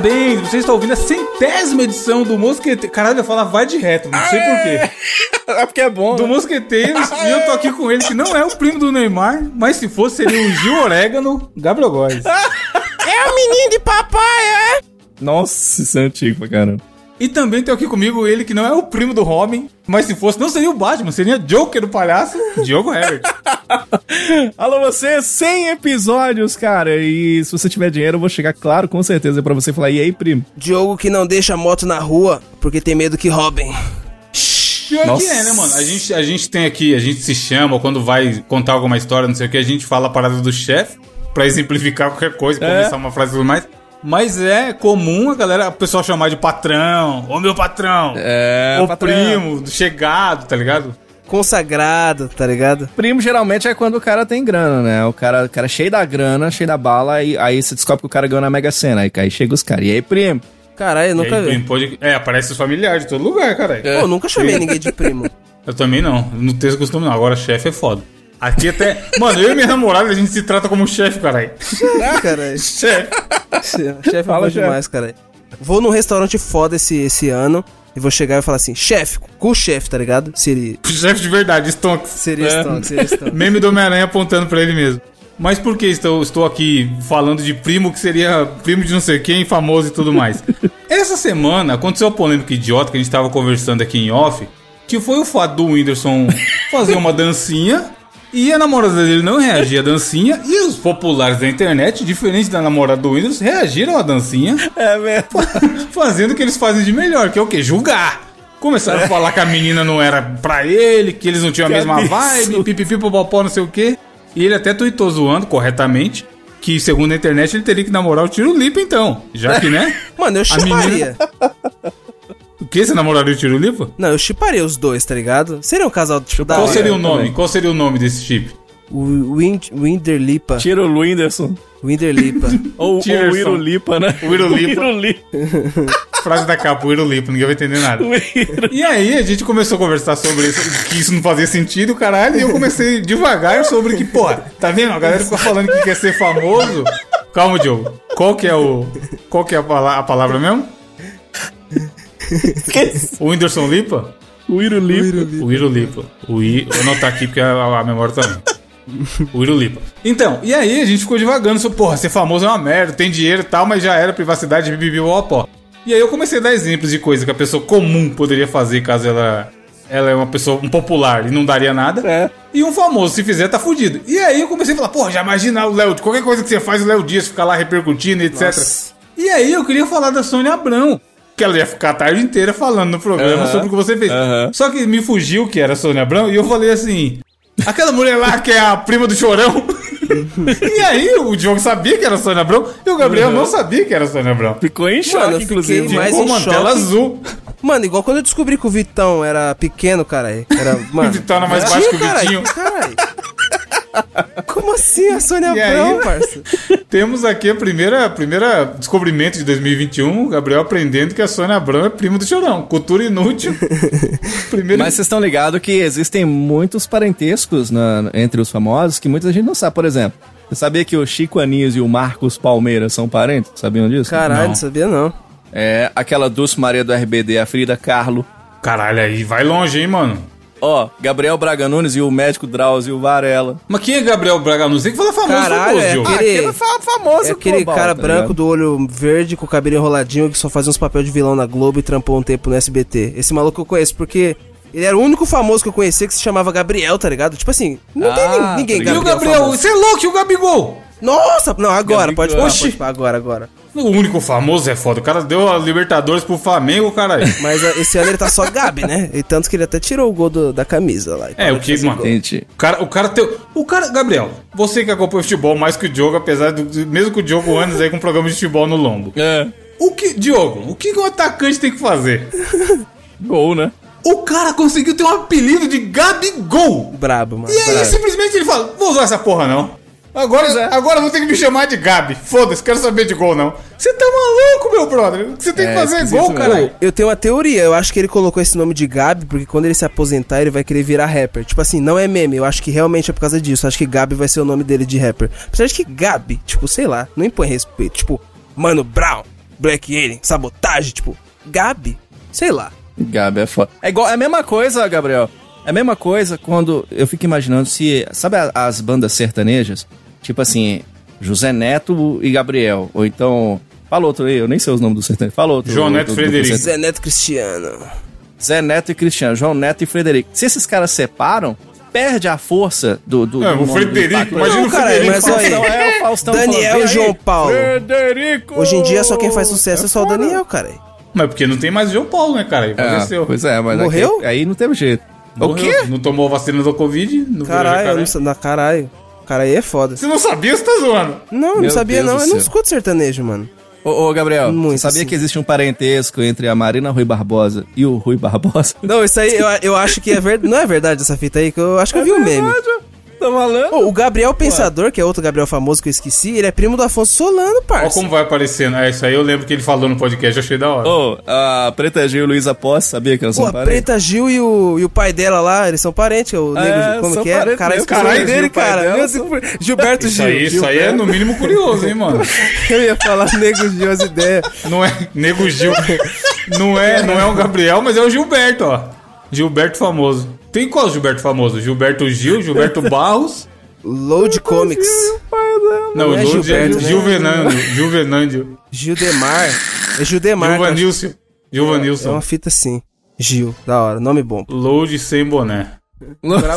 Parabéns, você está ouvindo a centésima edição do Mosqueteiro. Caralho, eu ia falar vai de reto, não sei porquê. É porque é bom. Do né? Mosqueteiros, e eu tô aqui com ele, que não é o primo do Neymar, mas se fosse, seria o Gil Orégano, Gabriel Góes. É o menino de papai, é? Nossa, isso é antigo pra caramba. E também tem aqui comigo ele, que não é o primo do Robin, mas se fosse, não seria o Batman, seria Joker do palhaço, Diogo Herbert. Alô, você, 100 episódios, cara. E se você tiver dinheiro, eu vou chegar, claro, com certeza, pra você falar, e aí, primo? Diogo que não deixa a moto na rua porque tem medo que roubem. Pior Nossa. que é, né, mano? A gente, a gente tem aqui, a gente se chama, ou quando vai contar alguma história, não sei o que, a gente fala a parada do chefe, pra exemplificar qualquer coisa, É. começar uma frase e tudo mais. Mas é comum a galera, o pessoal chamar de patrão, ô meu patrão, É, ô patrão. primo, chegado, tá ligado? Consagrado, tá ligado? Primo geralmente é quando o cara tem grana, né? O cara, o cara é cheio da grana, cheio da bala, e aí você descobre que o cara ganhou na Mega Sena. Aí, aí chega os caras. E aí, primo? Caralho, eu E nunca aí, vi. primo, pode- É, aparece os familiares de todo lugar, caralho. Pô, eu nunca chamei ninguém de primo. Eu também não, não tenho esse costume não, agora chefe é foda. Aqui até. Mano, eu e minha namorada, a gente se trata como chefe, caralho. Ah, caralho. Chefe. Chefe é Fala, chefe. demais, cara. Vou num restaurante foda esse, esse ano e vou chegar e falar assim, chefe, com o chefe, tá ligado? Seria, Chefe de verdade, Stonks. seria É. Stonks, seria Stonks. Meme do Homem-Aranha apontando pra ele mesmo. Mas por que estou, estou aqui falando de primo que seria primo de não sei quem, famoso e tudo mais? Essa semana aconteceu a polêmica idiota que a gente tava conversando aqui em off, que foi o fato do Whindersson fazer uma dancinha e a namorada dele não reagia à dancinha e os populares da internet, diferente da namorada do Whindersson, reagiram à dancinha É mesmo. fazendo o que eles fazem de melhor, que é o quê? Julgar. Começaram a falar que a menina não era pra ele, que eles não tinham a Que mesma absurdo. vibe, pipipi, popopó, não sei o quê. E ele até tweetou zoando, corretamente, que segundo a internet ele teria que namorar o Tiro Lipa então. Já que, né? Mano, eu A menina- que? Você namoraria o Tiro Lipa? Não, eu chiparia os dois, tá ligado? Seria um casal tipo da Qual seria o nome? também. Qual seria o nome desse chip? O Wind, Winderlipa. Tira o Whindersson. Winderlipa. Ou o Tirerson. Irulipa, né? O Irulipa. O Irulipa. Frase da capa, o Tiro Lipa, ninguém vai entender nada. E aí a gente começou a conversar sobre isso, que isso não fazia sentido, caralho, e eu comecei devagar sobre que, porra, tá vendo? A galera fica falando que quer ser famoso. Calma, Diogo. Qual que é o. Qual que é a, pala- a palavra mesmo? O Whindersson Lipa? O Irulipa. O Iro Lipa. O I. Vou anotar aqui porque a, a memória também. O Iro Lipa. Então, e aí a gente ficou devagando sobre, porra, ser famoso é uma merda, tem dinheiro e tal, mas já era privacidade, bibi, pó. E aí eu comecei a dar exemplos de coisa que a pessoa comum poderia fazer caso ela, ela é uma pessoa um popular e não daria nada. É. E um famoso, se fizer, tá fudido. E aí eu comecei a falar, porra, já imagina o Léo, qualquer coisa que você faz, o Léo Dias ficar lá repercutindo, etc. Nossa. E aí eu queria falar da Sônia Abrão. Que ela ia ficar a tarde inteira falando no programa Aham. sobre o que você fez. Aham. Só que me fugiu que era a Sônia Abrão e eu falei assim: aquela mulher lá que é a prima do chorão. e aí o Diogo sabia que era a Sônia Abrão e o Gabriel Uhum. não sabia que era a Sônia Abrão. Ficou em choque, Mano, inclusive. mais Ficou em uma choque. tela azul. Mano, igual quando eu descobri que o Vitão era pequeno, cara. Era, mano. O Vitão era mais baixo que o Vitinho. Caralho. Como assim a Sônia E Abrão, aí? parça? Temos aqui a primeira, a primeira descobrimento de 2021, o Gabriel aprendendo que a Sônia Abrão é prima do chorão. Cultura inútil. Primeiro Mas vocês estão ligados que existem muitos parentescos na- entre os famosos que muita gente não sabe. Por exemplo, você sabia que o Chico Anísio e o Marcos Palmeiras são parentes? Sabiam disso? Caralho, Não. sabia não. É, aquela Dulce Maria do RBD, a Frida Kahlo. Caralho, aí vai longe, hein, mano. Ó, Gabriel Braga Nunes e o médico Drauzio Varela. Mas quem é Gabriel Braga Nunes? Tem que falar famoso, Caralho, famoso, é Diogo. aquele- Aquele fa- famoso É aquele global, cara tá branco ligado? do olho verde com o cabelo enroladinho que só fazia uns papéis de vilão na Globo e trampou um tempo no SBT. Esse maluco eu conheço porque ele era o único famoso que eu conhecia que se chamava Gabriel, tá ligado? Tipo assim, não tem Ah, nin- ninguém tá ligado. E o Gabriel. Gabriel, famoso. você é louco, e o Gabigol? Nossa! Não, agora, Gabigol. pode falar, Oxi. pode falar, agora, agora. O único famoso é foda. O cara deu a Libertadores pro Flamengo, caralho. Mas esse ano ele tá só Gabi, né? E tanto que ele até tirou o gol do- da camisa lá. É, o que, mano? O cara, o cara tem. O cara, Gabriel, você que acompanha o futebol mais que o Diogo, apesar do. Mesmo que o Diogo anos aí com um programa de futebol no lombo. é, O que, Diogo, o que que um atacante tem que fazer? gol, né? O cara conseguiu ter um apelido de Gabigol. Brabo, mano. E aí brabo. simplesmente ele fala: vou usar essa porra não. Agora, é. agora eu vou ter que me chamar de Gabi. Foda-se, quero saber de gol não. Você tá maluco, meu brother? Você tem É, que fazer gol, caralho. Eu tenho uma teoria, eu acho que ele colocou esse nome de Gabi porque quando ele se aposentar ele vai querer virar rapper. Tipo assim, não é meme, eu acho que realmente é por causa disso. Eu acho que Gabi vai ser o nome dele de rapper. Apesar de que Gabi, tipo, sei lá, não impõe respeito. Tipo, Mano Brown, Black Alien, Sabotagem, tipo, Gabi, sei lá. Gabi é foda. É igual, é a mesma coisa, Gabriel. É a mesma coisa quando eu fico imaginando se. Sabe as bandas sertanejas? Tipo assim, José Neto e Gabriel. Ou então. Fala outro aí, eu nem sei os nomes do sertanejo. Fala outro. João Neto do Frederico. Zé Neto Cristiano. Zé Neto e Cristiano. João Neto e Frederico. Se esses caras separam, perde a força do. do, É, do o Frederico, imagina Não, o cara, Frederico. mas olha aí. É o Faustão Daniel falando, "Vem e João aí, Paulo." Frederico! Hoje em dia só quem faz sucesso é só o Daniel, cara. Mas porque não tem mais João Paulo, né, cara? Ele É, faleceu. pois é, mas Morreu? aqui- aí não teve jeito. O quê? Não tomou vacina do Covid? Não Caralho, não, na caralho. Cara aí é foda. Você não sabia, você tá zoando. Não, não sabia Deus não. Eu não escuto sertanejo, mano. Ô, ô, Gabriel, Muito, você sabia sim. que existe um parentesco entre a Marina Rui Barbosa e o Rui Barbosa? Não, isso aí eu, eu acho que é verdade. Não é verdade essa fita aí, que eu acho que eu vi o meme. Tá falando? Ô, o Gabriel Pensador, que é outro Gabriel famoso que eu esqueci, ele é primo do Afonso Solano, Olha parça. como vai aparecendo. É, isso aí eu lembro que ele falou no podcast, eu achei da hora. Ô, a Preta Gil e o Luísa Posse, sabia que elas Pô, são a parentes? Preta Gil e o, e o pai dela lá, eles são parentes, o É, nego, como são que é? parentes Cara, Caralho, dele, o pai cara. dela Meu são- Gilberto Isso Gil. aí, isso aí é Gilberto. no mínimo curioso, hein, mano. Eu ia falar nego Gil, as ideias. Não é Nego Gil. Não é, não é o Gabriel, mas é o Gilberto, ó. Gilberto famoso. Tem qual Gilberto famoso? Gilberto Gil, Gilberto Barros. Load Comics. Não, Não é o Lourdes é Gilberto, né? Gilvenândio. Gilvenândio. Gildemar. É Gildemar. cara. Gilvanilson. É Gilvanilson. uma fita assim. Gil, da hora, nome bom. Load sem boné.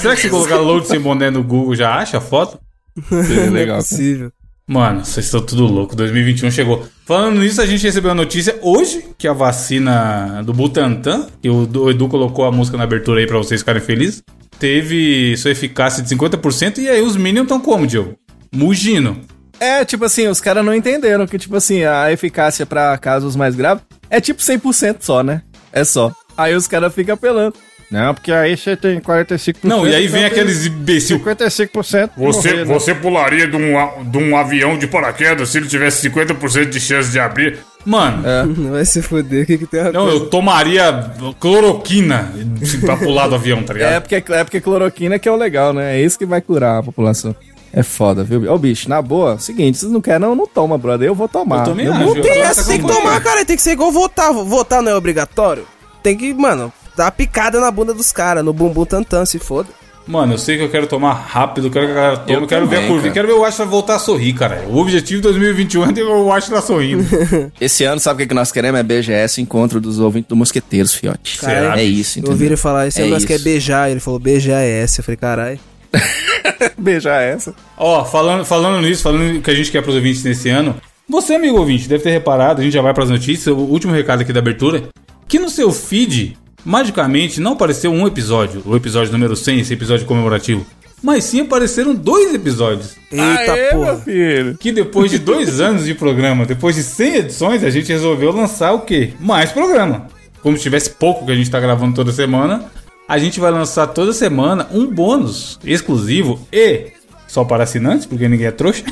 Será que se colocar load sem boné no Google já acha a foto? Seria Não é legal. possível. Mano, vocês estão tudo louco. 2021 chegou. Falando nisso, a gente recebeu a notícia hoje que a vacina do Butantan, que o Edu colocou a música na abertura aí pra vocês ficarem felizes, teve sua eficácia de 50%. E aí os Minions estão como, Diogo? Mugindo. É, tipo assim, os caras não entenderam que, tipo assim, a eficácia pra casos mais graves é tipo 100% só, né? É só. Aí os caras ficam apelando. Não, porque aí você tem 45%. Não, e aí vem aqueles imbecil. 55%. Você, morrer, né? você pularia de um, de um avião de paraquedas se ele tivesse 50% de chance de abrir? Mano, Vai se fuder, o que, que tem a não, coisa? eu tomaria cloroquina pra pular do avião, tá ligado? É porque, é porque cloroquina que é o legal, né? É isso que vai curar a população. É foda, viu? Ô, bicho, na boa, seguinte, vocês não querem, não, não toma, brother. Eu vou tomar. Eu também Eu vou- eu Tem essa, tem que tomar, cara. Tem que ser igual votar. Votar não é obrigatório. Tem que, mano, dar uma picada na bunda dos caras, no bumbum tantã, se foda. Mano, eu sei que eu quero tomar rápido, quero que a galera tome, Eu eu quero ver a também, curva, cara. quero ver o Watch voltar a sorrir, cara. O objetivo de 2021 é ter o Watch tá sorrindo. Esse ano, sabe o que, que nós queremos? É BGS, Encontro dos Ouvintes do Mosqueteiros, fiote. Será, é isso, Eu entendeu? ouvi ele falar, esse É ano nós quer isso. beijar. Ele falou BGS. Eu falei, caralho. Beijar essa. Ó, falando, falando nisso, falando o que a gente quer pros ouvintes nesse ano, você, amigo ouvinte, deve ter reparado, a gente já vai pras notícias, o último recado aqui da abertura, que no seu feed, magicamente, não apareceu um episódio, o episódio número 100, esse episódio comemorativo, mas sim apareceram dois episódios. Eita Aê, porra. meu filho. Que depois de dois anos de programa, depois de 100 edições, a gente resolveu lançar o quê? Mais programa. Como se tivesse pouco que a gente tá gravando toda semana, a gente vai lançar toda semana um bônus exclusivo e só para assinantes, porque ninguém é trouxa.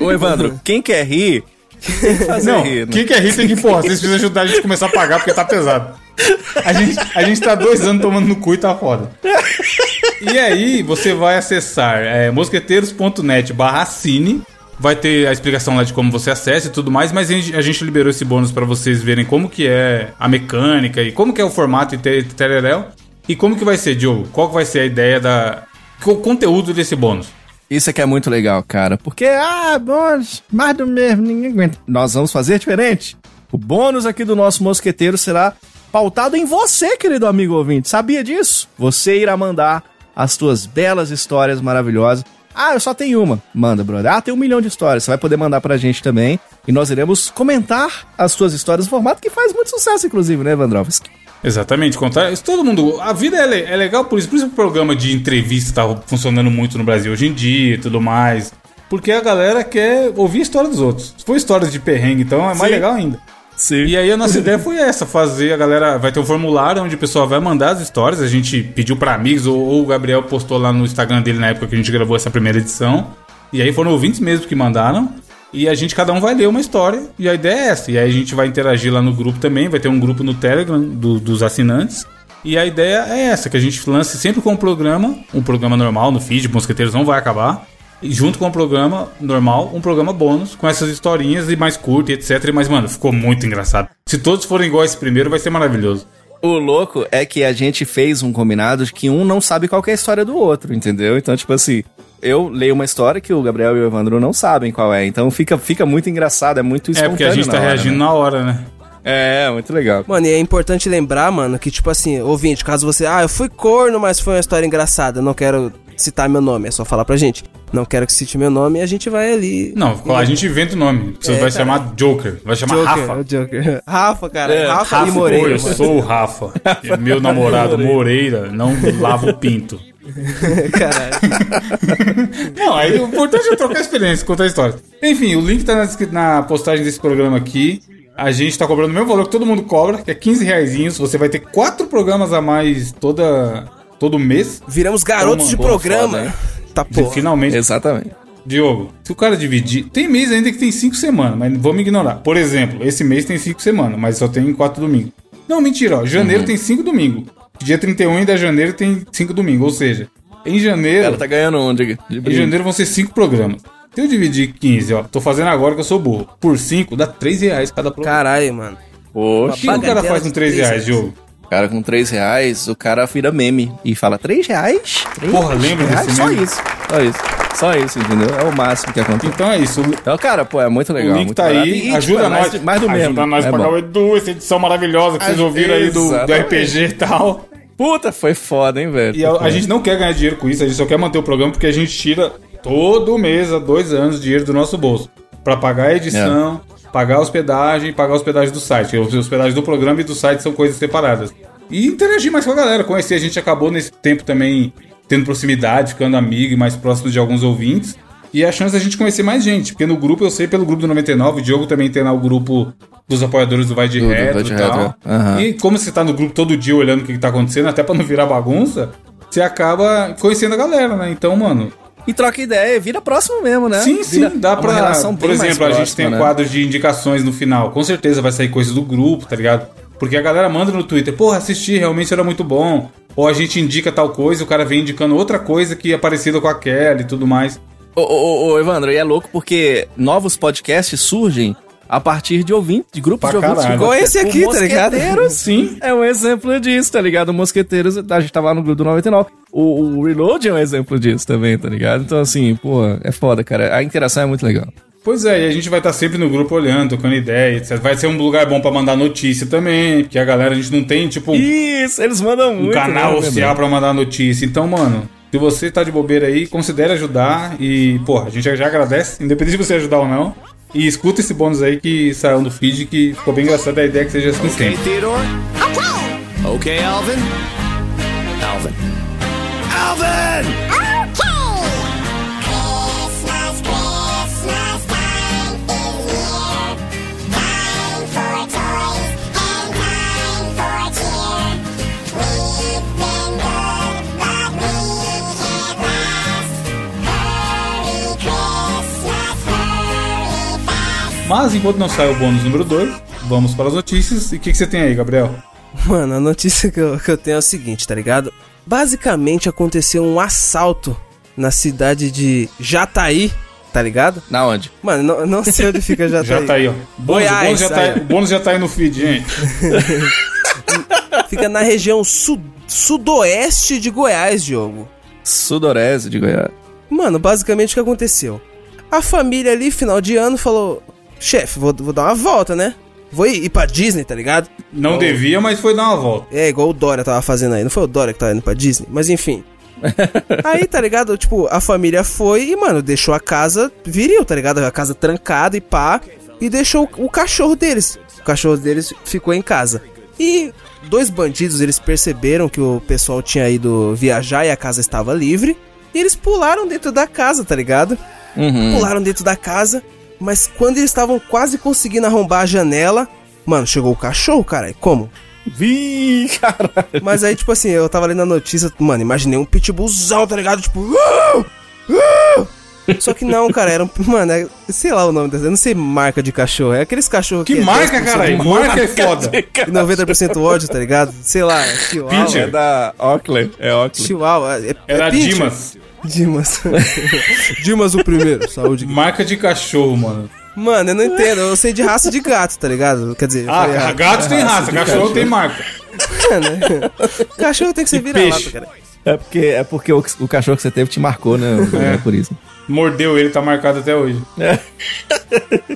Ô, Evandro, quem quer rir, tem que fazer Não, rir, né? quem quer rir tem que, porra, vocês precisam ajudar a gente a começar a pagar porque tá pesado. A gente, a gente tá dois anos tomando no cu e tá foda. E aí, você vai acessar é, mosqueteiros.net barra cine. Vai ter a explicação lá de como você acessa e tudo mais, mas a gente, liberou esse bônus pra vocês verem como que é a mecânica e como que é o formato e te- tereréu. E como que vai ser, Diogo? Qual que vai ser a ideia da... O conteúdo desse bônus? Isso aqui é muito legal, cara. Porque, ah, bônus, mais do mesmo, ninguém aguenta. Nós vamos fazer diferente. O bônus aqui do nosso mosqueteiro será pautado em você, querido amigo ouvinte. Sabia disso? Você irá mandar as suas belas histórias maravilhosas Ah, eu só tenho uma. Manda, brother. Ah, tem um milhão de histórias. Você vai poder mandar pra gente também. E nós iremos comentar as suas histórias no formato que faz muito sucesso, inclusive, né, Evandrovski? Exatamente, contar todo mundo. A vida é, é legal por isso, por isso que o programa de entrevista tá funcionando muito no Brasil hoje em dia e tudo mais. Porque a galera quer ouvir a história dos outros. Se for histórias de perrengue, então é mais Sim. legal ainda. Sim. E aí a nossa ideia foi essa, fazer a galera. Vai ter um formulário onde o pessoal vai mandar as histórias. A gente pediu pra amigos, ou, ou o Gabriel postou lá no Instagram dele na época que a gente gravou essa primeira edição. E aí foram ouvintes mesmo que mandaram. E a gente, cada um vai ler uma história. E a ideia é essa. E aí a gente vai interagir lá no grupo também. Vai ter um grupo no Telegram do- dos assinantes. E a ideia é essa, que a gente lance sempre com um programa, um programa normal no feed, Mosqueteiros não vai acabar. Junto com o programa normal, um programa bônus, com essas historinhas e mais curto e etc. Mas, mano, ficou muito engraçado. Se todos forem igual esse primeiro, vai ser maravilhoso. O louco é que a gente fez um combinado de que um não sabe qual que é a história do outro, entendeu? Então, tipo assim, eu leio uma história que o Gabriel e o Evandro não sabem qual é. Então fica, fica muito engraçado, é muito É, espontâneo porque a gente tá hora, reagindo né? na hora, né? É, muito legal. Mano, e é importante lembrar, mano, que tipo assim, ouvinte, caso você, ah, eu fui corno, mas foi uma história engraçada, não quero citar meu nome, é só falar pra gente. Não quero que cite meu nome e a gente vai ali. Não, a gente inventa o nome. Você É, vai cara. chamar Joker, vai chamar Joker, Rafa. o Joker. Rafa, cara. É, Rafa, Rafa, e Moreira. eu mano. sou o Rafa. E Meu namorado Moreira não lava o pinto. Caralho. Não, aí o importante é trocar experiência, contar história. Enfim, o link tá na, na postagem desse programa aqui. A gente tá cobrando o mesmo valor que todo mundo cobra, que é 15 reaisinhos. Você vai ter quatro programas a mais toda, todo mês. Viramos garotos de programa. foda, hein? tá porra. Finalmente. Exatamente. Diogo, se o cara dividir. Tem mês ainda que tem cinco semanas, mas vamos ignorar. Por exemplo, esse mês tem cinco semanas, mas só tem quatro domingos. Não, mentira, ó. Janeiro Uhum. tem cinco domingos. Dia 31 ainda janeiro tem cinco domingos. Ou seja, em janeiro. Ela tá ganhando um de, de Em janeiro vão ser cinco programas. Se eu dividir 15, ó, tô fazendo agora que eu sou burro. Por 5, dá 3 reais cada programa. Caralho, mano. O Poxa, que o cara faz com de 3 três reais, reais. Diogo? Cara com 3 reais, o cara vira meme e fala 3 reais? Três Porra, lembra reais? desse Só meme? isso, só isso. Só isso, entendeu? É o máximo que acontece. Então é isso. O, Então, cara, pô, é muito o legal. link muito tá barato. aí. E, tipo, ajuda é mais, nós. Mais do mesmo. Ajuda nós é pagar bom. o Edu, essa edição maravilhosa que vocês Ah, ouviram aí do, do. RPG e tal. Puta, foi foda, hein, velho? E a, a gente não quer ganhar dinheiro com isso, a gente só quer manter o programa porque a gente tira todo mês, há dois anos, dinheiro do nosso bolso. Pra pagar a edição, pagar a hospedagem e pagar a hospedagem do site. A hospedagem do programa e do site são coisas separadas. E interagir mais com a galera, conhecer. A gente acabou nesse tempo também tendo proximidade, ficando amigo e mais próximo de alguns ouvintes. E a chance da gente conhecer mais gente, porque no grupo eu sei pelo grupo do 99, o Diogo também tem lá o grupo dos apoiadores do Vai de de e tal. Aham. E como você tá no grupo todo dia olhando o que, que tá acontecendo, até pra não virar bagunça, você acaba conhecendo a galera, né? Então, mano, E troca ideia, vira próximo mesmo, né? sim, Vira sim, dá pra. Por exemplo, a gente próxima, tem um né? quadro de indicações no final. Com certeza vai sair coisas do grupo, tá ligado? Porque a galera manda no Twitter, porra, assisti, realmente era muito bom. Ou a gente indica tal coisa, o cara vem indicando outra coisa que é parecida com aquela e tudo mais. Ô, ô, ô, Evandro, e é louco porque novos podcasts surgem a partir de ouvintes, de grupos Pra de ouvintes. caralho. Igual esse aqui, tá ligado? Sim. É um exemplo disso, tá ligado? O Mosqueteiros, a gente tava lá no grupo do 99. O, o Reload é um exemplo disso também, tá ligado? Então, assim, pô, é foda, cara. A interação é muito legal. Pois é, e a gente vai estar sempre no grupo olhando, tocando ideia, etc. Vai ser um lugar bom pra mandar notícia também, porque a galera, a gente não tem, tipo, um, Isso, eles mandam um muito. canal né, oficial pra mandar notícia. Então, mano, se você tá de bobeira aí, considere ajudar e, porra, a gente já agradece, independente de você ajudar ou não. E escuta esse bônus aí que saiu no feed, que ficou bem engraçado a ideia que seja assim sempre. Theodore? Okay, Alvin? Alvin. Alvin! Mas enquanto não sai o bônus número 2, vamos para as notícias. E o que, que você tem aí, Gabriel? Mano, a notícia que eu, que eu tenho é o seguinte, tá ligado? Basicamente aconteceu um assalto na cidade de Jataí, tá ligado? Na onde? Mano, não, não sei onde fica Jataí. Já tá aí, ó. Bônus, o, Goiás, bônus já tá aí. o bônus já tá aí no feed, gente. Fica na região su- sudoeste de Goiás, Diogo. Sudorese de Goiás. Mano, basicamente o que aconteceu? A família ali, final de ano, falou: chefe, vou, vou dar uma volta, né? Vou ir, ir pra Disney, tá ligado? Não devia, mas foi dar uma volta. É, igual o Dória tava fazendo aí. Não foi o Dória que tava indo pra Disney? Mas enfim. Aí, tá ligado? Tipo, a família foi e, mano, deixou a casa viril, tá ligado? A casa trancada e pá. E deixou o cachorro deles. O cachorro deles ficou em casa. E dois bandidos, eles perceberam que o pessoal tinha ido viajar e a casa estava livre. E eles pularam dentro da casa, tá ligado? Pularam dentro da casa. Mas quando eles estavam quase conseguindo arrombar a janela, mano, chegou o cachorro, caralho. Como? Vi, cara. Mas aí, tipo assim, eu tava lendo a notícia, mano, imaginei um pitbullzão, tá ligado? Tipo. "Uau! Uau!" Só que não, cara, era um. Mano, é- sei lá o nome dessa. Eu não sei marca de cachorro. É aqueles cachorros Que é marca, 10% caralho? Marca é foda. e 90% ódio, tá ligado? Sei lá, Chihuahua. Pincher. É da Oakley. É Oakley. Chihuahua. É, Era é Pinscher. Dimas. Dimas. Dimas o primeiro. Saúde. Marca de cachorro, mano. Mano, eu não entendo. Eu sei de raça de gato, tá ligado? Quer dizer, eu falei Ah, gato tem raça, cachorro tem marca. Mano, cachorro tem que ser vira-lata, peixe. cara. É porque, é porque o, o cachorro que você teve te marcou, né? É, por isso. Mordeu ele, tá marcado até hoje.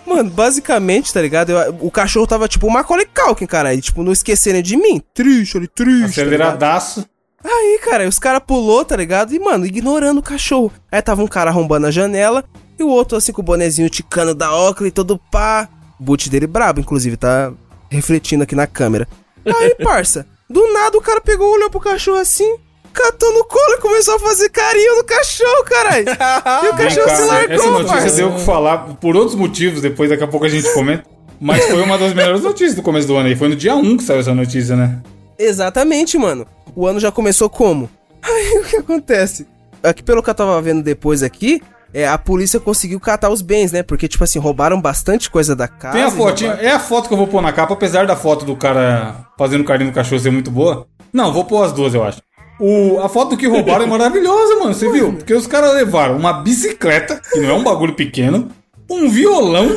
Mano, basicamente, tá ligado? Eu- o cachorro tava tipo o Macaulay Culkin, cara. E, tipo, não esquecendo de mim. Triste, ele triste. tá? Aceleradaço. Aí, cara, os caras pulou, tá ligado? E, mano, ignorando o cachorro. Aí tava um cara arrombando a janela e o outro, assim, com o bonezinho ticano da Oakley, todo pá. O boot dele brabo, inclusive, tá refletindo aqui na câmera. Aí, parça, do nada o cara pegou, olhou pro cachorro assim, catou no colo e começou a fazer carinho no cachorro, caralho. E o cachorro cá, se essa largou, notícia parça. deu o que falar por outros motivos, depois daqui a pouco a gente comenta. Mas foi uma das melhores notícias do começo do ano aí. Foi no dia 1 que saiu essa notícia, né? Exatamente, mano. O ano já começou como? Aí o que acontece? Aqui pelo que eu tava vendo depois aqui, é, a polícia conseguiu catar os bens, né? Porque, tipo assim, roubaram bastante coisa da casa. Tem a fotinha. roubaram- É a foto que eu vou pôr na capa, apesar da foto do cara fazendo carinho no cachorro ser muito boa. Não, vou pôr as duas, eu acho. O, a foto que roubaram é maravilhosa, mano. Você viu? Porque os caras levaram uma bicicleta, que não é um bagulho pequeno, um violão,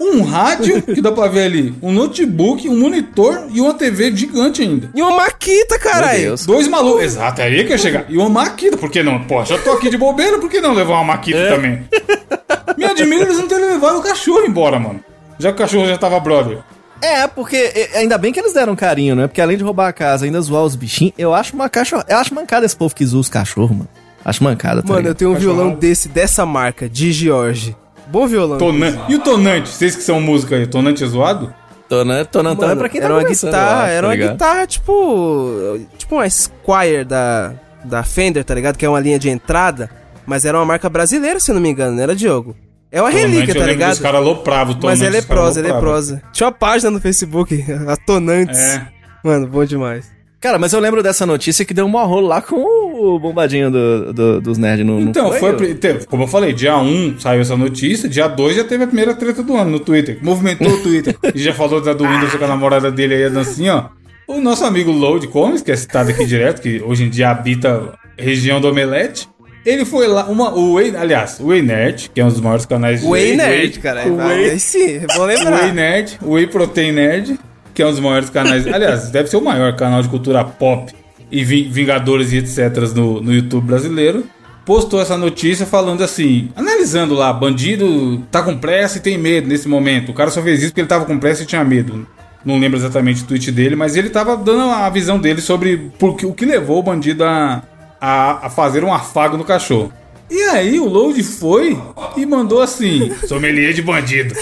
um rádio, que dá pra ver ali, um notebook, um monitor e uma TV gigante ainda. E uma maquita, caralho. Dois malucos. Exato, é aí que eu ia chegar. E uma maquita, por que não? Pô, já tô aqui de bobeira, por que não levar uma maquita É. também? Me admira eles não terem levado o cachorro embora, mano. Já que o cachorro já tava brother. É, porque é, ainda bem que eles deram carinho, né? Porque além de roubar a casa, ainda zoar os bichinhos, eu acho uma cachorro. Eu acho mancada esse povo que zoa os cachorros, mano. Acho mancada, tá Mano, eu tenho um violão desse, dessa marca, de George. Bom violão. Tonante. E o tonante? Vocês que são música aí, o tonante é zoado? Tonante, tonante Mano, é pra quem tá era uma guitarra, acho, era tá uma ligado? guitarra tipo, tipo uma Squire da da Fender, tá ligado? Que é uma linha de entrada, mas era uma marca brasileira, se eu não me engano, não era Diogo. É uma relíquia, Tonante, tá ligado? dos caras alopravam o tonante. Mas ela é os caras prosa, ela é alopravam. prosa. Tinha uma página no Facebook, a Tonantes. É. Mano, bom demais. Cara, mas eu lembro dessa notícia que deu um maior rolo lá com o bombadinho do, do- dos nerds, não Então, foi, Eu- teve- como eu falei, dia 1 saiu essa notícia, dia 2 já teve a primeira treta do ano no Twitter. Movimentou o Twitter. e já falou da do Windows com a namorada dele aí, a dancinha, ó. O nosso amigo Load Comics, que é citado aqui direto, que hoje em dia habita a região do Omelete. Ele foi lá, uma, o Way, aliás, o Way Nerd, que é um dos maiores canais de Way Nerd, cara. O Way, Aí sim, é bom o Way lembrar. Nerd, o Way Protein Nerd, que é um dos maiores canais. Aliás, deve ser o maior canal de cultura pop e vi- Vingadores e etc. no, no YouTube brasileiro. Postou essa notícia falando assim, analisando lá, bandido tá com pressa e tem medo nesse momento. O cara só fez isso porque ele tava com pressa e tinha medo. Não lembro exatamente o tweet dele, mas ele tava dando a visão dele sobre por que- o que levou o bandido a, a, a fazer um afago no cachorro. E aí o Load foi e mandou assim: sommelier de bandido.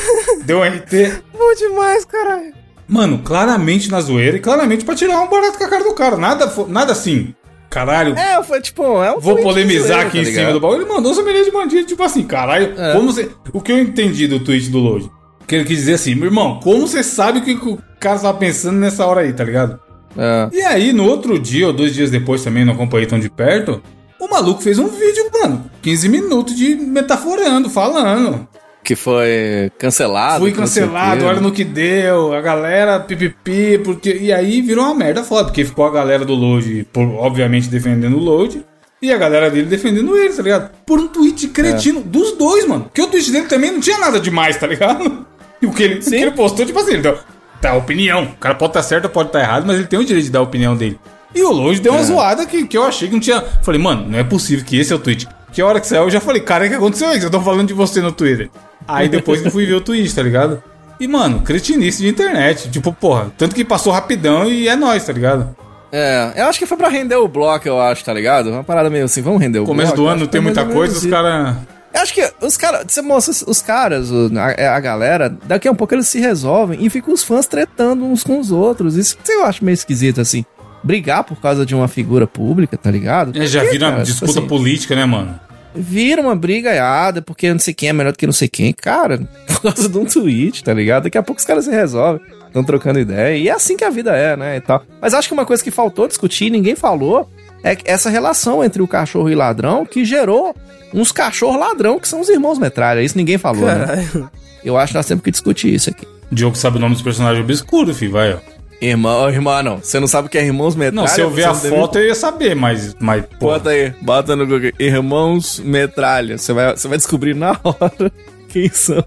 Deu um RT. Bom demais, caralho. Mano, claramente na zoeira e claramente pra tirar um barato com a cara do cara. Nada, nada assim. Caralho, É, foi tipo, é um vou polemizar zoeiro, aqui tá em cima do baú. Ele mandou um sommelier de bandido, tipo assim, caralho. É. Como você. O que eu entendi do tweet do Load? Que ele quis dizer assim, meu irmão, como você sabe o que que o cara tava pensando nessa hora aí, tá ligado? É. E aí, no outro dia, ou dois dias depois também, não acompanhei tão de perto, o maluco fez um vídeo, mano, 15 minutos de metaforando, falando. Que foi cancelado. Fui que cancelado, olha no que deu, a galera pipipi, porque. E aí virou uma merda foda, porque ficou a galera do Load, obviamente, defendendo o Load, e a galera dele defendendo ele, tá ligado? Por um tweet cretino dos dois, mano. Porque o tweet dele também não tinha nada demais, tá ligado? E o que ele, o que ele postou, tipo assim, deu, tá opinião. O cara pode estar certo ou pode estar errado, mas ele tem o direito de dar a opinião dele. E o Load deu uma zoada que, que eu achei que não tinha. Falei, mano, não é possível que esse é o tweet. Que a hora que saiu, eu já falei, cara, o que aconteceu aí? Que eu tô falando de você no Twitter. Aí depois que eu fui ver o tweet, tá ligado? E, mano, cretinice de internet. Tipo, porra, tanto que passou rapidão e é nóis, tá ligado? É, eu acho que foi pra render o bloco, eu acho, tá ligado? Uma parada meio assim, vamos render o Começo bloco. do eu ano não tem muita coisa, os caras. Eu acho que os caras, você mostra os- caras, a, a galera, daqui a um pouco eles se resolvem e ficam os fãs tretando uns com os outros. Isso eu acho meio esquisito, assim. Brigar por causa de uma figura pública, tá ligado? É, já vira cara? disputa Tipo assim, política, né, mano? Vira uma brigaiada porque não sei quem é melhor do que não sei quem. Cara, por causa de um tweet, tá ligado? Daqui a pouco os caras se resolvem. Estão trocando ideia. E é assim que a vida é, né? E tal. Mas acho que uma coisa que faltou discutir, ninguém falou, é essa relação entre o cachorro e ladrão que gerou uns cachorros ladrão que são os irmãos metralha. Isso ninguém falou, né? Caralho. Eu acho que nós temos que discutir isso aqui. O Diogo sabe o nome dos personagens obscuros, filho, vai, ó. Irmão, irmã, não. Você não sabe o que é irmãos metralha? Não, se eu ver a não deve- foto eu ia saber, mas. mas pô, Bota aí, bota no Google. Irmãos metralha. Você vai, você vai descobrir na hora quem são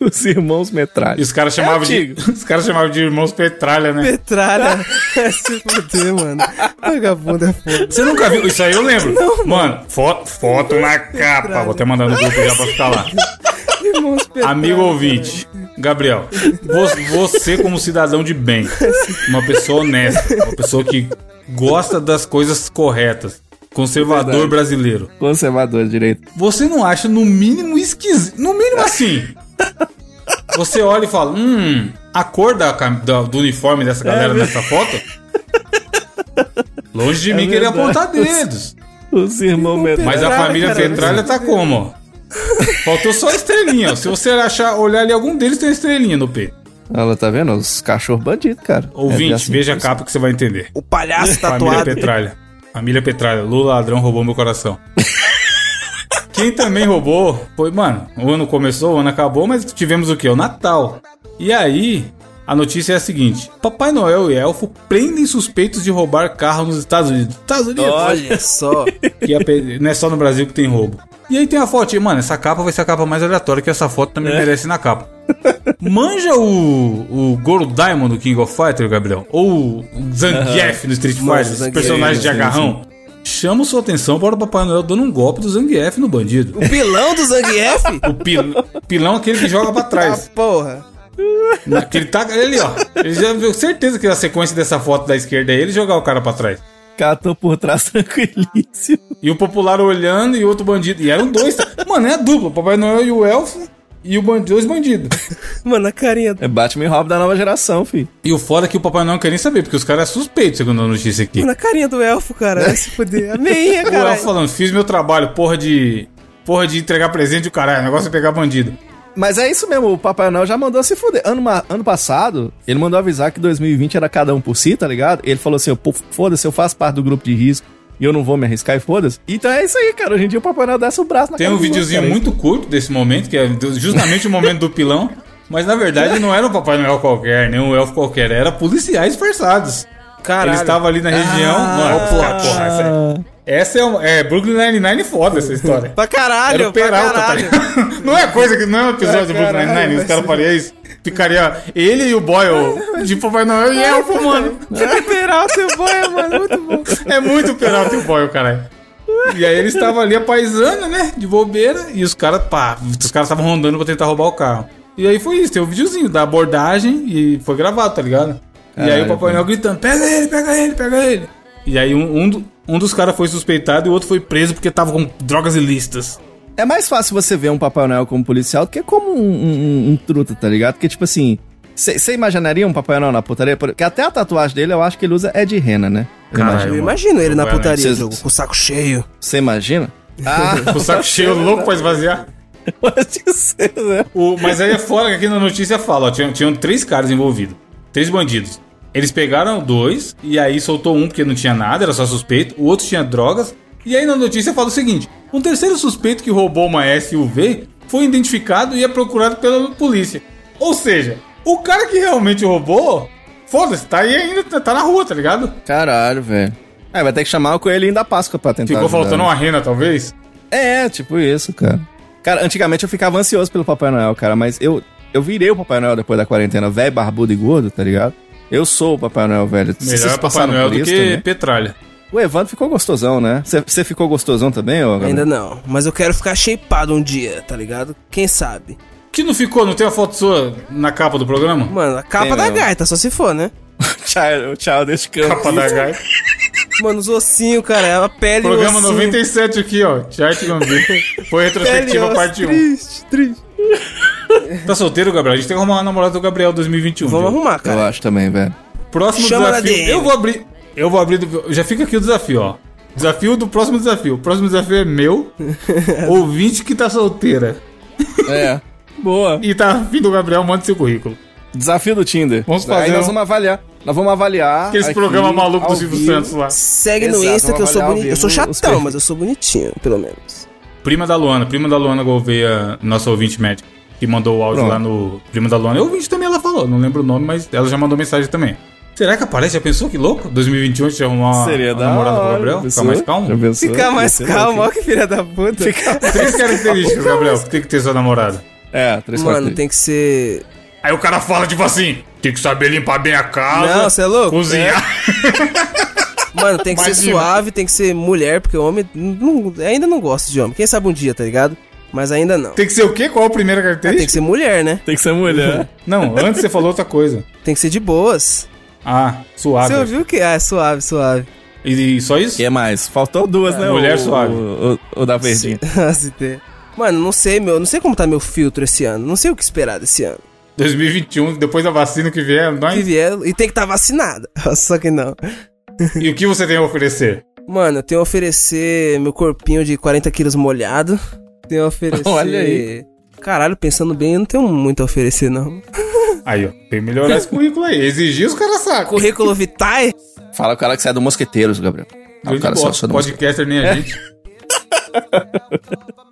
os irmãos metralha. E os caras chamavam de. antigo. Os caras chamavam de irmãos Petralha, né? Petralha. É se fuder, mano. Vagabundo é foda. Você nunca viu? Isso aí eu lembro. mano, foto, foto na capa. Vou até mandar no grupo já pra ficar lá. Irmãos Petralha. Amigo ouvinte, Gabriel, vo- você como cidadão de bem, uma pessoa honesta, uma pessoa que gosta das coisas corretas, conservador Verdade. brasileiro, Conservador direito. você não acha no mínimo esquisito, no mínimo assim, você olha e fala, hum, a cor da, da- do uniforme dessa galera nessa foto? Longe de mim querer verdade. apontar dedos. Os irmãos metralha. Mas a família Petralha tá como? Faltou só a estrelinha. ó. Se você achar, olhar ali, algum deles tem estrelinha no peito. Ela tá vendo? Os cachorros bandidos, cara. Ouvinte, É assim veja a capa que você vai entender. O palhaço Família tatuado. Petralha. Família Petralha. Lula ladrão roubou meu coração. Quem também roubou foi, mano, o ano começou, o ano acabou, mas tivemos o quê? O Natal. E aí, a notícia é a seguinte: Papai Noel e Elfo prendem suspeitos de roubar carro nos Estados Unidos. Estados Unidos? Olha só. Que é não é só no Brasil que tem roubo. E aí tem a foto, mano, essa capa vai ser a capa mais aleatória, que essa foto também É. merece na capa. Manja o, o Goro Diamond do King of Fighter, Gabriel? Ou o Zangief no Street Fighter, esse Zangief, personagem de sim, agarrão. Chama sua atenção para o Papai Noel dando um golpe do Zangief no bandido. O pilão do Zangief? O pil- pilão aquele que joga pra Ah, trás. porra. Naquele tá ali, ó. Ele já viu certeza que a sequência dessa foto da esquerda é ele jogar o cara pra trás. Catou por trás tranquilíssimo. E o popular olhando e outro bandido. E eram dois. tá? Mano, é a dupla. O Papai Noel e o elfo. E o bandido, dois bandidos. Mano, a carinha. É Batman e Robin da nova geração, filho. E o foda é que o Papai Noel não quer nem saber, porque os caras é suspeito, segundo a notícia aqui. Mano, a carinha do elfo, cara. Vai se fuder. A meinha, O elfo cara. falando, fiz meu trabalho, porra de. Porra de entregar presente e o caralho. O negócio é pegar bandido. Mas é isso mesmo, o Papai Noel já mandou se fuder. Ano, ano passado, ele mandou avisar que 2020 era cada um por si, tá ligado? Ele falou assim, foda-se, eu faço parte do grupo de risco e eu não vou me arriscar e foda-se. Então é isso aí, cara. Hoje em dia o Papai Noel desce o braço na Tem cara um videozinho cara. muito curto desse momento, que é justamente o momento do pilão. Mas na verdade não era um Papai Noel qualquer, nem um elfo qualquer, era policiais disfarçados. Caralho. Ele estava ali na região. Ah, mano, ó o plot. porra, essa é, essa é, um- é Brooklyn Nine-Nine foda essa história. Pra caralho, Era o Peralta, pra tá caralho. ligado? Não é coisa que não é um episódio do Brooklyn caralho, Nine-Nine, os caras fariam isso. Ficaria ele e o Boyle de Papai Noel e elfo, mano. Peralta e o boia, mano. Muito bom. É muito Peralta e o Boyle, caralho. E aí eles estavam ali a paisana, né? De bobeira. E os caras, pá, os caras estavam rondando pra tentar roubar o carro. E aí foi isso, tem um videozinho da abordagem e foi gravado, tá ligado? e aí Caralho, o Papai Noel gritando: pega ele, pega ele, pega ele. E aí um, um, um dos caras foi suspeitado e o outro foi preso porque tava com drogas ilícitas. É mais fácil você ver um Papai Noel como policial do que como um, um- um truta, tá ligado? Porque, tipo assim, você imaginaria um Papai Noel na putaria? Porque até a tatuagem dele eu acho que ele usa é de rena, né? Eu Caralho. imagino. Eu imagino ele na Vai, né? putaria, Vocês- jogo, com o saco cheio. Você imagina? Ah, O saco cheio louco pra esvaziar. pode ser, né? O- mas aí é fora que aqui na notícia fala, ó, tinham, tinham três caras envolvidos. Três bandidos. Eles pegaram dois, e aí soltou um porque não tinha nada, era só suspeito. O outro tinha drogas. E aí na notícia fala o seguinte: um terceiro suspeito que roubou uma SUV foi identificado e é procurado pela polícia. Ou seja, o cara que realmente roubou, foda-se, tá aí ainda, tá- na rua, tá ligado? Caralho, velho. É, vai ter que chamar o coelhinho da Páscoa pra tentar. Ficou ajudar, faltando né? uma rena, talvez. É, tipo isso, cara. Cara, antigamente eu ficava ansioso pelo Papai Noel, cara, mas eu, eu virei o Papai Noel depois da quarentena, velho, barbudo e gordo, tá ligado? Eu sou o Papai Noel, velho. Vocês Melhor Papai passaram Noel por do isso que também? Petralha. O Evandro ficou gostosão, né? Você ficou gostosão também, ô? Ainda não. Mas eu quero ficar shapeado um dia, tá ligado? Quem sabe? Que não ficou, não tem a foto sua na capa do programa? Mano, a capa Tem da mesmo. gaita, só se for, né? Child, o Childish Capa Gambino. da gaita. Mano, os ossinhos, cara, é a pele o Programa ossinho. 97 aqui, ó. Chart Gambito. Foi retrospectiva parte 1. Triste, triste. Tá solteiro, Gabriel? A gente tem que arrumar uma namorada do Gabriel 2021. Vamos viu? arrumar, Eu cara. acho também, velho. Próximo Chama na desafio. DM. Eu vou abrir. Eu vou abrir. do- Já fica aqui o desafio, ó. Desafio do próximo desafio. O próximo desafio é meu. ouvinte que tá solteira. É. Boa. E tá afim do Gabriel, manda seu currículo. Desafio do Tinder. Vamos fazer Aí nós vamos avaliar. Nós vamos avaliar. Aquele aqui, programa maluco do Silvio. Santos lá. Segue no Exato, Insta que eu sou bonito. Eu sou chatão, mas eu sou bonitinho, pelo menos. Prima da Luana, prima da Luana Gouveia, nossa ouvinte médica, que mandou o áudio Pronto. lá no. Prima da Luana. É ouvinte também, ela falou, não lembro o nome, mas ela já mandou mensagem também. Será que aparece? Já pensou que louco? 2021 a gente arrumar uma, Seria uma da namorada pro hora, Gabriel? já Ficar mais calmo? pensou? Ficar mais ser calmo, ó louco. que filha da puta. Três características, Gabriel, que tem que ter sua namorada. É, três Mano, quatro, tem que ser. Aí o cara fala, tipo assim, tem que saber limpar bem a casa. Não, você é louco? Cozinhar. Mano, tem que ser Imagina. suave, tem que ser mulher, porque homem não- ainda não gosta de homem. Quem sabe um dia, tá ligado? Mas ainda não. Tem que ser o quê? Qual a primeira Tem característica? que ser mulher, né? Tem que ser mulher. Não, antes você falou outra coisa. Tem que ser de boas. Ah, suave. Você ouviu o que? Ah, é suave, suave. E, e só isso? que mais? Faltou duas, né? mulher o, suave. O, o, o da verdinha. Mano, não sei, meu. Não sei como tá meu filtro esse ano. Não sei o que esperar desse ano. 2021, depois da vacina que vier, nós... Que vier. E tem que estar tá vacinada. Só que não. E o que você tem a oferecer? Mano, eu tenho a oferecer meu corpinho de 40 quilos molhado. Tenho a oferecer. Olha aí. Caralho, pensando bem, eu não tenho muito a oferecer, não. Aí, ó, tem que melhorar esse currículo aí. Exigir os caras sacam. Currículo Vitae? Fala o cara que sai do Mosqueteiros, Gabriel. Ah, o cara só, bosta, só do Mosqueteiros. podcaster nem a gente.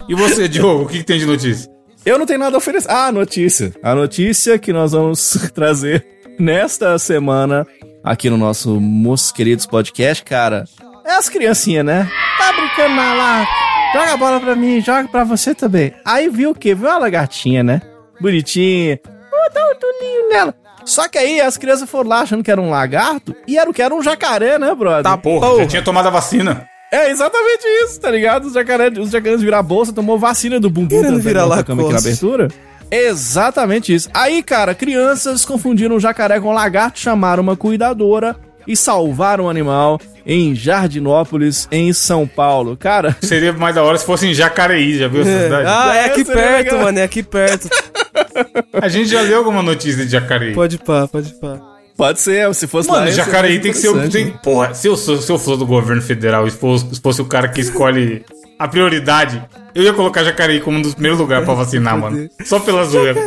e você, Diogo, o que, que tem de notícia? Eu não tenho nada a oferecer. Ah, a notícia. A notícia que nós vamos trazer nesta semana aqui no nosso Moços Queridos Podcast, cara, é as criancinhas, né? Tá brincando na lá. Joga a bola pra mim, joga pra você também. Aí viu o quê? Viu a lagartinha, né? Bonitinha. Oh, dá um tulinho nela. Só que aí as crianças foram lá achando que era um lagarto e era o que era um jacaré, né, brother? Tá Porra, Porra. já tinha tomado a vacina. É exatamente isso, tá ligado? Os jacarés, os jacarés virar bolsa, tomou vacina do bumbum Querendo virar nós tocamos aqui na abertura. Exatamente isso. Aí, cara, crianças confundiram o jacaré com o lagarto, chamaram uma cuidadora e salvaram o animal em Jardinópolis, em São Paulo. Cara, Seria mais da hora se fosse em Jacareí, já viu essa cidade? Ah, é aqui é perto, legal. mano, é aqui perto. A gente já leu alguma notícia de Jacareí. Pode pá, pode pá. pode ser, se fosse Mano, lá, Jacareí tem que ser o tem. Porra, se eu, sou, se eu for do governo federal e fosse, se fosse o cara que escolhe a prioridade, eu ia colocar Jacareí como um dos primeiros lugares pra vacinar, mano. Só pela zoeira.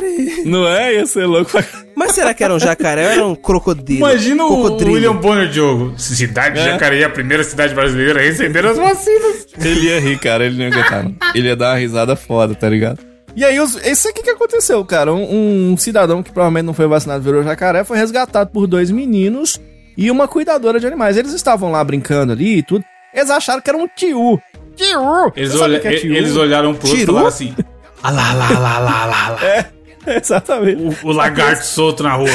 Não é? Ia ser louco pra Mas será que era um jacaré ou era um crocodilo? Imagina o. William Bonner Diogo. Cidade de É. Jacareí, a primeira cidade brasileira a receber as vacinas. Ele ia rir, cara, ele não ia aguentar. não. Ele ia dar uma risada foda, tá ligado? E aí, os, isso aqui que aconteceu, cara. Um, um cidadão que provavelmente não foi vacinado virou jacaré foi resgatado por dois meninos e uma cuidadora de animais. Eles estavam lá brincando ali e tudo. Eles acharam que era um tiu. Tiu! Eles, olha- é tiu? eles olharam pro outro e falaram assim: ah lá, lá, lá, lá, lá, lá. Exatamente. O, o lagarto solto na rua.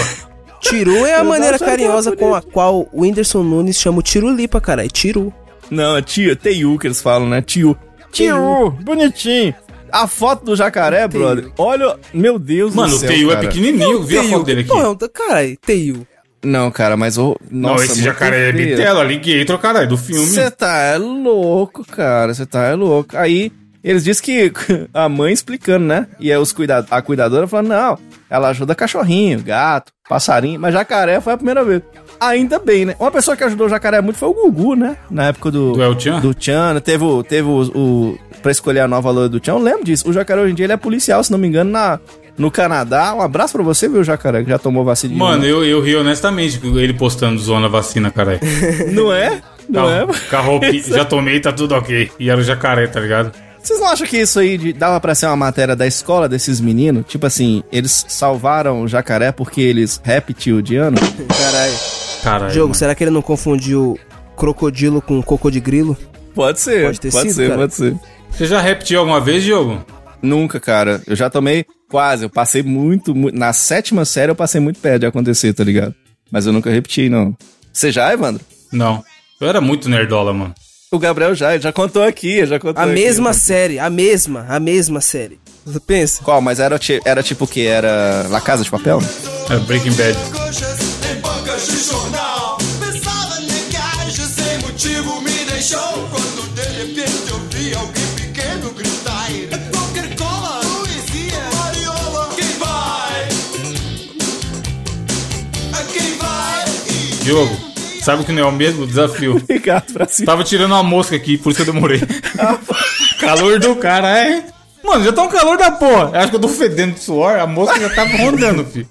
Tiru é a Eu maneira era carinhosa com a qual o Whindersson Nunes chama o Tirulipa, cara. É Tiru. Não, é tio, teiu que eles falam, né? Tio. Tio, bonitinho. A foto do jacaré, brother. Olha, meu Deus Mano, do o céu, Teio é cara. pequenininho, viu a foto dele aqui? Porra, tá- caralho, Teiu. Não, cara, mas o. Não, Nossa, esse muito jacaré é bitelo, alligator, caralho, do filme. Você tá é louco, cara. Você tá é louco. Aí, eles dizem que a mãe explicando, né? E aí os cuida a cuidadora falando, não, ela ajuda cachorrinho, gato, passarinho, mas jacaré foi a primeira vez. Ainda bem, né? Uma pessoa que ajudou o jacaré muito foi o Gugu, né? Na época do... Do El Chan? Do Chan, teve, o, teve o, o... Pra escolher a nova loira do Chan, eu lembro disso. O jacaré hoje em dia ele é policial, se não me engano, na, no Canadá. Um abraço pra você, viu, jacaré, que já tomou vacina. Mano, eu, eu ri honestamente com ele postando zona vacina, caralho. Não é? Não é? Com a roupinha, já tomei, tá tudo ok. E era o jacaré, tá ligado? Vocês não acham que isso aí de- dava pra ser uma matéria da escola desses meninos? Tipo assim, eles salvaram o jacaré porque eles reptiliano? Caralho. Caralho. Diogo, mano. será que ele não confundiu crocodilo com cocô de grilo? Pode ser, Pode ter pode sido, ser, cara. pode ser. Você já repetiu alguma vez, Diogo? Nunca, cara. Eu já tomei quase. Eu passei muito, mu- Na sétima série eu passei muito perto de acontecer, tá ligado? Mas eu nunca repeti, não. Você já, Evandro? Não. Eu era muito nerdola, mano. O Gabriel já, já contou aqui, já contou A aqui, mesma série, a mesma, a mesma série. Você pensa? Qual? Mas era, era tipo o que? Era La Casa de Papel? Era Breaking Bad. Diogo, sabe o que não é o mesmo desafio? Obrigado, pra cima. Tava tirando uma mosca aqui, por isso que eu demorei. calor do cara, é. Mano, já tá um calor da porra. Eu acho que eu tô fedendo de suor, a mosca já tava rondando, filho.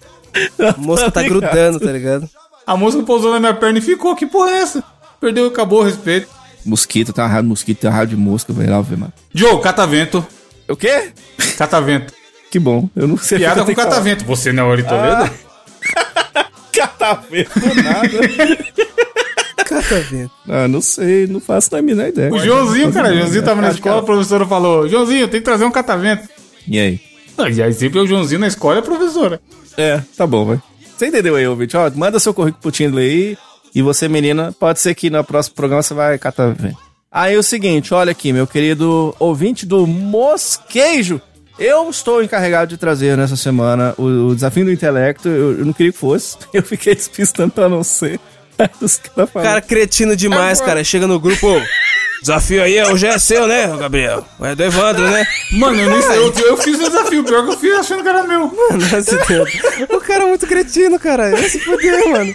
A mosca tá ligado. grudando, tá ligado? A mosca pousou na minha perna e ficou. Que porra é essa? Perdeu, acabou o respeito. Mosquito, raiva de mosquito, uma raiva de mosca, velho. Lá, velho, mano. Diogo, catavento. O quê? Catavento. Que bom. Eu não sei o que Piada com que falar. catavento. Você não é Ori Toledo? Catavento, nada. Catavento. ah, não sei, não faço a menor ideia. O Joãozinho, cara. O Joãozinho tava na escola, a cara. professora falou: Joãozinho, tem que trazer um catavento. E aí? Ah, E aí sempre é o Joãozinho na escola e a professora. É, tá bom, vai. Você entendeu aí, ouvinte? Ó, manda seu currículo pro Tinder aí. E você, menina, pode ser que no próximo programa você vai catar. velho. Aí o seguinte, olha aqui, meu querido ouvinte do Mosquejo. Eu estou encarregado de trazer nessa semana o, o desafio do intelecto. Eu, eu não queria que fosse. Eu fiquei despistando pra não ser. Os caras falam, Cara, cretino demais, cara. Chega no grupo. Desafio aí hoje é seu, né, Gabriel? É do Evandro, né? Mano, eu, sei, eu, eu fiz o desafio, pior que eu fiz achando que era meu. Nossa, Deus. O cara é muito cretino, cara. Vai se fuder, mano.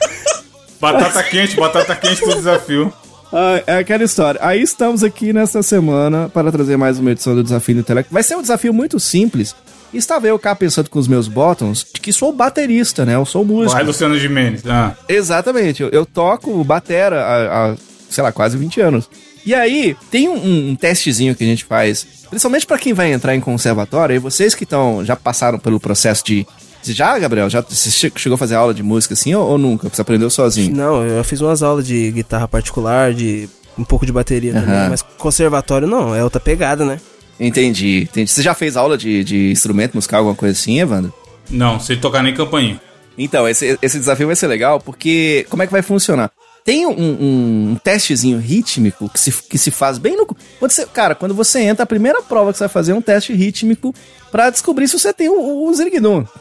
Batata quente, batata quente pro desafio. Ah, é aquela história. Aí estamos aqui nesta semana para trazer mais uma edição do Desafio do Intelecto. Vai ser um desafio muito simples. Estava eu cá pensando com os meus bottoms, de que sou baterista, né? Eu sou músico. Vai, Luciano Gimenez. Ah. Exatamente. Eu, eu toco batera há, há, sei lá, quase 20 anos. E aí, tem um, um testezinho que a gente faz, principalmente para quem vai entrar em conservatório, e vocês que estão já passaram pelo processo de. Você já, Gabriel? Já você che- chegou a fazer aula de música assim ou, ou nunca? Você aprendeu sozinho? Não, eu fiz umas aulas de guitarra particular, de um pouco de bateria também, Aham. mas conservatório não, é outra pegada, né? Entendi, entendi. Você já fez aula de, de instrumento musical, alguma coisa assim, Evandro? Não, sei tocar nem campainha. Então, esse, esse desafio vai ser legal, porque como é que vai funcionar? Tem um, um- testezinho rítmico que se, que se faz bem no. Quando você, cara, quando você entra, a primeira prova que você vai fazer é um teste rítmico pra descobrir se você tem o, o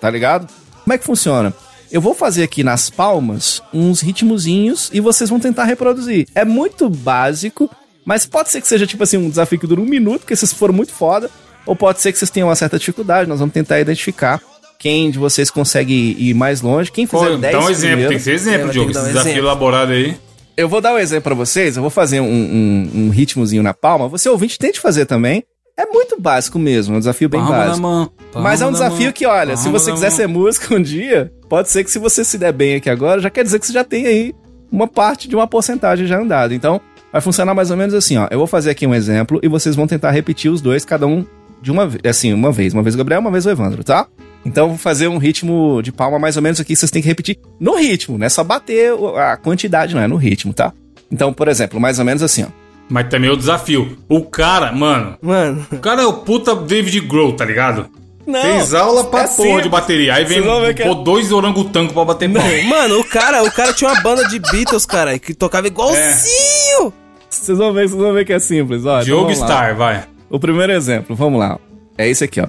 tá ligado? Como é que funciona? Eu vou fazer aqui nas palmas uns ritmozinhos e vocês vão tentar reproduzir. É muito básico, mas pode ser que seja tipo assim um desafio que dura um minuto, porque vocês foram muito foda, ou pode ser que vocês tenham uma certa dificuldade. Nós vamos tentar identificar quem de vocês consegue ir mais longe. Quem Pô, fizer 10 dá um exemplo, tem que ser exemplo, Diogo. Esse um desafio exemplo. elaborado aí. Eu vou dar um exemplo pra vocês, eu vou fazer um, um, um ritmozinho na palma. Você ouvinte tente fazer também. É muito básico mesmo, é um desafio bem Palma na básico. mão, Mas é um na desafio mão, que, olha, se você na quiser mão. ser músico um dia, pode ser que se você se der bem aqui agora, já quer dizer que você já tem aí uma parte de uma porcentagem já andada. Então, vai funcionar mais ou menos assim, ó. Eu vou fazer aqui um exemplo e vocês vão tentar repetir os dois, cada um de uma vez, assim, uma vez. Uma vez o Gabriel, uma vez o Evandro, tá? Então, eu vou fazer um ritmo de palma mais ou menos aqui, vocês têm que repetir no ritmo, não é só bater a quantidade, não é no ritmo, tá? Então, por exemplo, mais ou menos assim, ó. Mas também é o desafio. O cara, mano, Mano, o cara é o puta David Grohl, tá ligado? Não, Fez aula pra é porra simples. de bateria. Aí vem Vocês vão ver que é- pô, dois orangotango pra bater palma. mano, o cara, o cara tinha uma banda de Beatles, cara, que tocava igualzinho. Vocês vão ver, vocês vão ver que é simples, ó. Então Diogo lá. Star, vai. O primeiro exemplo, vamos lá. É esse aqui, ó.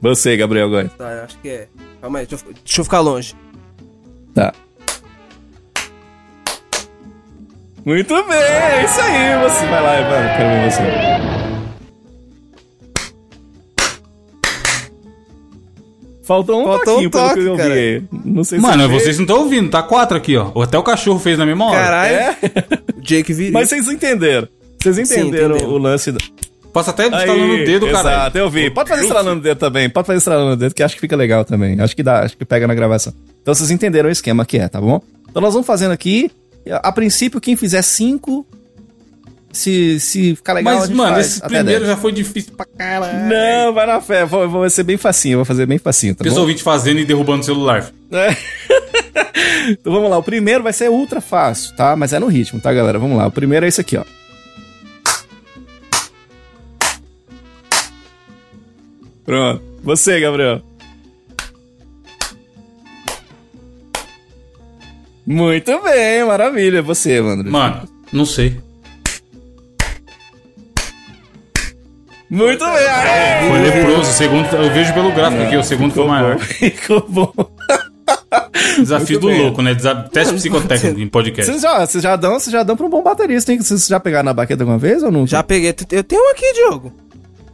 Você, Gabriel, agora. Tá, eu acho que é. Calma aí, deixa eu, deixa eu ficar longe. Tá. Muito bem, é isso aí. Você vai lá, Evandro, quero ver você. Faltou um Faltou um toquinho, pelo que eu toque, vi. Não sei se Mano, fez. vocês não estão ouvindo, tá quatro aqui, ó. Até o cachorro fez na mesma hora. Caralho, É? o Jake viria. Mas vocês entenderam. Vocês entenderam entendemos. o lance... Da... Posso até instalando o dedo, cara. Exato, eu vi. Pode fazer estralando o dedo também. Pode fazer estralando o dedo, que acho que fica legal também. Acho que dá, acho que pega na gravação. Então vocês entenderam o esquema que é, tá bom? Então nós vamos fazendo aqui. A princípio, quem fizer cinco, se, se ficar legal, a Mas, gente mano, faz esse primeiro 10. já foi difícil pra caralho. Não, vai na fé. Vou, vou ser bem facinho, vou fazer bem facinho, tá Pessoal bom? ouvinte fazendo e derrubando o celular. É. então vamos lá, o primeiro vai ser ultra fácil, tá? Mas é no ritmo, tá, galera? Vamos lá. O primeiro é esse aqui, ó. Pronto. Você, Gabriel. Muito bem, maravilha. Você, Evandro. Mano, não sei. Muito bem. Aê! Foi leproso. O segundo, eu vejo pelo gráfico aqui, o segundo foi Ficou maior. bom. Ficou bom. Desafio Muito do bem. louco, né? Desa- Teste psicotécnico em podcast. Vocês já, vocês já dão, vocês já dão pra um bom baterista, hein? Vocês já pegaram na baqueta alguma vez ou não? Já peguei. Eu tenho um aqui, Diogo.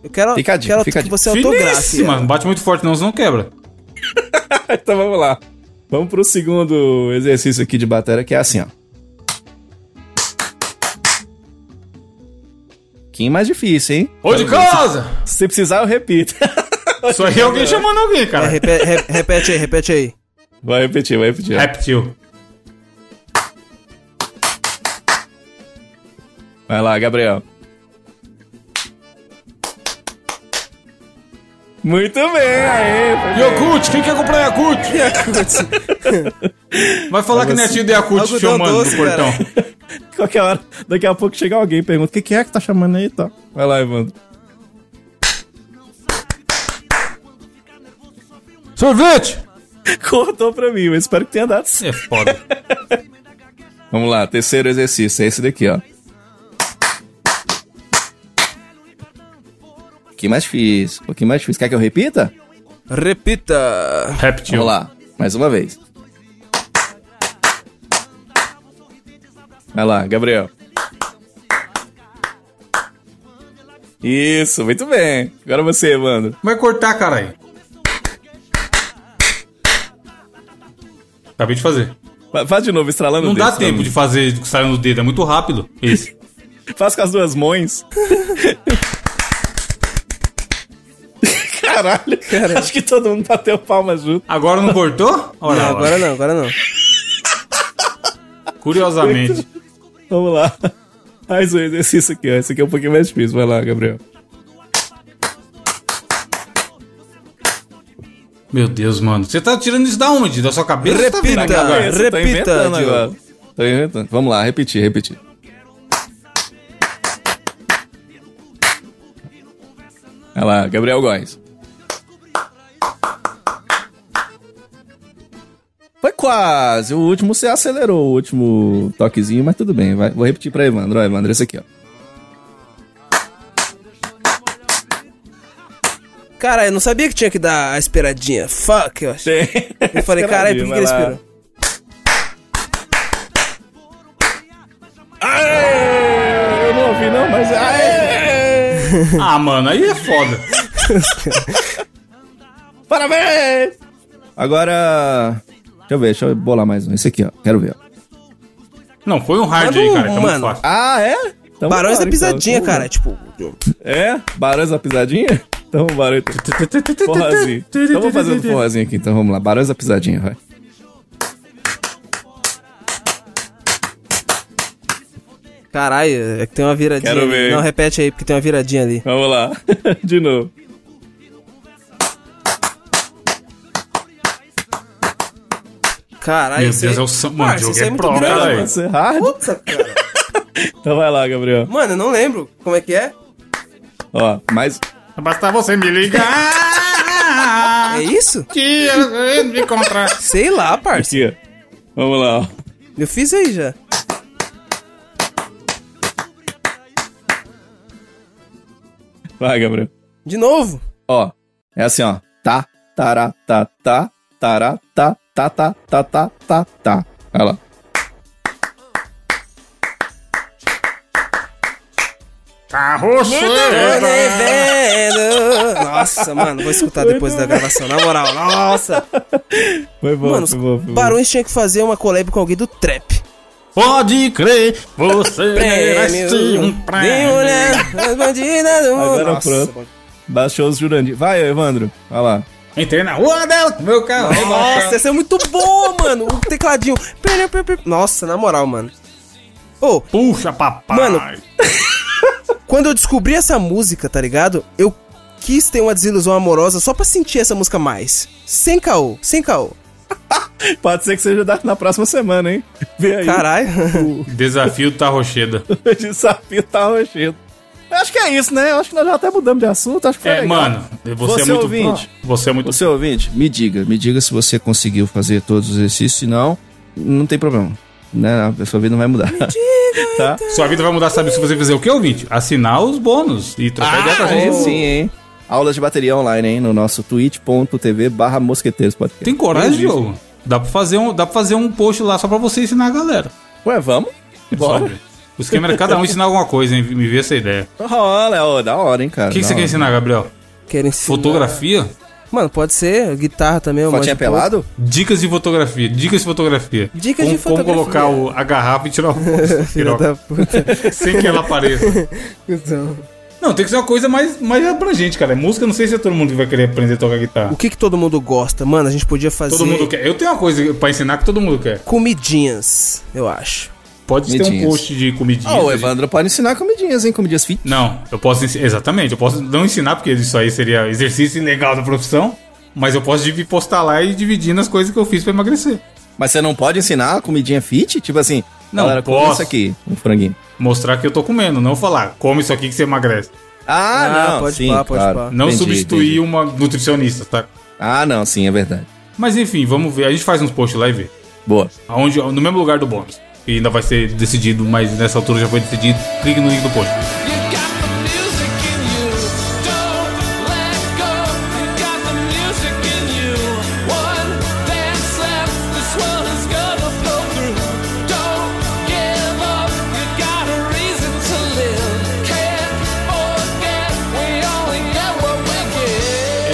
Eu quero, Fica a dica, quero fica a que você autografe. Ela. Não bate muito forte não, senão quebra. então vamos lá. Vamos pro segundo exercício aqui de bateria, que é assim, ó. Que mais difícil, hein? Ô de casa! Se precisar, eu repito. Isso aí é alguém chamando alguém, É, cara. repe- re- repete aí, repete aí. Vai repetir, vai repetir. Reptil. Vai lá, Gabriel. Muito bem, aê. Yakult, quem quer comprar Yakult? Vai falar que nem a tia de Yakult chamando doce, no portão. Qualquer hora, daqui a pouco chega alguém e pergunta: o que, que é que tá chamando aí e tal. Vai lá, Evandro. Sorvete! Cortou pra mim, mas espero que tenha dado certo. É foda. Vamos lá, terceiro exercício, é esse daqui, ó. Pouquinho mais difícil, um pouquinho mais difícil. Quer que eu repita? Repita. Reptil. Vamos lá, mais uma vez. Vai lá, Gabriel. Isso, muito bem. Agora você, Evandro. Vai cortar, caralho. Acabei de fazer. Fa- Faz de novo, estralando Não o dedo. dá estralando tempo de fazer saindo no dedo, é muito rápido. Dedo. Faz com as duas mãos. Caralho, acho que todo mundo bateu palma junto. Agora não cortou? Olha Não, lá. agora não, agora não. Curiosamente. Vamos lá. Mais um exercício aqui, ó. Esse aqui é um pouquinho mais difícil. Vai lá, Gabriel. Meu Deus, mano. Você tá tirando isso da onde? Da sua cabeça? Tá Repita. agora? Esse, tô repita, Diogo. agora. Tô inventando. Vamos lá, repetir, repetir. Vai lá, Gabriel Góes. Foi quase. O último você acelerou, o último toquezinho, mas tudo bem. Vai, vou repetir pra Evandro. Ó, Evandro, esse aqui, ó. Cara, eu não sabia que tinha que dar a esperadinha. Fuck, eu acho. Eu falei, caralho, por que, que ele esperou? Aê! Eu não ouvi, não, mas. Aê! Ah, mano, aí é foda. Parabéns! Agora. Deixa eu ver, deixa eu bolar mais um. Esse aqui, ó. Quero ver, ó. Não, foi um hard Manda aí, um, cara. Tá muito mano. fácil. Ah, é? Então Barões da pisadinha, então. cara. Tipo, É? Barões da pisadinha? Então vambora, então. Forrozinho. Então vamos fazer um forrozinho aqui, então vamos lá. Barões da pisadinha, vai. caralho, é que tem uma viradinha Quero ali. ver. Não, repete aí, porque tem uma viradinha ali. Vamos lá. De novo. Caralho, Meu isso Deus, é o Sam- mano, jogo é é muito pro, grande, caralho. é hard? Puta, cara. Então vai lá, Gabriel. Mano, eu não lembro. Como é que é? Ó, mais. Basta você me ligar. É isso? que eu me encontrar. Sei lá. Aqui, ó. Vamos lá, ó. Eu fiz aí já. Vai, Gabriel. De novo. Ó, é assim, ó. Tá, tará, tá, tá, tará, tá, tá, tá, tá, tá, tá, tá. Olha lá. Carroceiro. Nossa, mano, vou escutar depois da gravação, na moral. Nossa. Foi bom, Mano, foi bom, foi bom. Barões tinha que fazer uma collab com alguém do trap. Pode crer, você merece um prêmio. mulher, as bandidas do mundo. Agora Nossa, pronto. Baixou os Jurandir. Vai, Evandro. Vai lá. Entrei na rua dela com meu carro. Nossa, esse é muito bom, mano. O tecladinho. Nossa, na moral, mano. Ô, Puxa, papai. Mano. quando eu descobri essa música, tá ligado? Eu quis ter uma desilusão amorosa só pra sentir essa música mais. Sem caô, sem caô. Pode ser que seja da- na próxima semana, hein? Vê aí. Caralho. Desafio da Rocheda. O desafio tá rochendo. Eu acho que é isso, né? Eu acho que nós já até mudamos de assunto. Acho que foi É, legal. mano, você, Você é muito ouvinte. Você é muito Você ouvinte, me diga, me diga se você conseguiu fazer todos os exercícios, se não, não tem problema. Né? A sua vida não vai mudar. tá? Sua vida vai mudar, sabe? Se você fizer o que, ouvinte? Assinar os bônus e trocar ideia com a é, gente. sim, hein? Aulas de bateria online, hein? No nosso twitch.tv barra mosqueteiros podcast. Tem coragem. Diogo? Dá pra, fazer um, dá pra fazer um post lá só pra você ensinar a galera. Ué, vamos? Bora. Sabe? O esquema era cada um ensinar alguma coisa, hein? Me vê essa ideia. Rola, ó, da hora, hein, cara. O que, que você quer ensinar, Gabriel? Quero ensinar. Fotografia? Mano, pode ser guitarra também. Fotinha pouco. pelado? Dicas de fotografia, dicas de fotografia. Dicas como, de fotografia. Como colocar o- a garrafa e tirar o Filha da puta. sem que ela apareça. Então, Não, tem que ser uma coisa mais, mais abrangente, cara. Música, não sei se é todo mundo que vai querer aprender a tocar guitarra. o que que todo mundo gosta? Mano, a gente podia fazer Todo mundo quer. Eu tenho uma coisa pra ensinar que todo mundo quer. comidinhas, eu acho. Pode ter um post de comidinhas. Ah, o Evandro pode ensinar comidinhas, hein? Comidinhas fit. Não, eu posso ensinar. Exatamente, eu posso não ensinar, porque isso aí seria exercício ilegal da profissão. Mas eu posso postar lá e dividir nas coisas que eu fiz pra emagrecer. Mas você não pode ensinar comidinha fit? Tipo assim, Não, galera, come posso. isso aqui, um franguinho. Mostrar que eu tô comendo, não falar, come isso aqui que você emagrece. Ah, Ah, não, pode sim, pá, pode claro. pá. Não Entendi, substituir entendi. uma nutricionista, tá? Ah, não, sim, é verdade. Mas enfim, vamos ver. A gente faz uns posts lá e vê. Boa. Aonde, no mesmo lugar do bônus. E ainda vai ser decidido, mas nessa altura já foi decidido. Clique no link do post.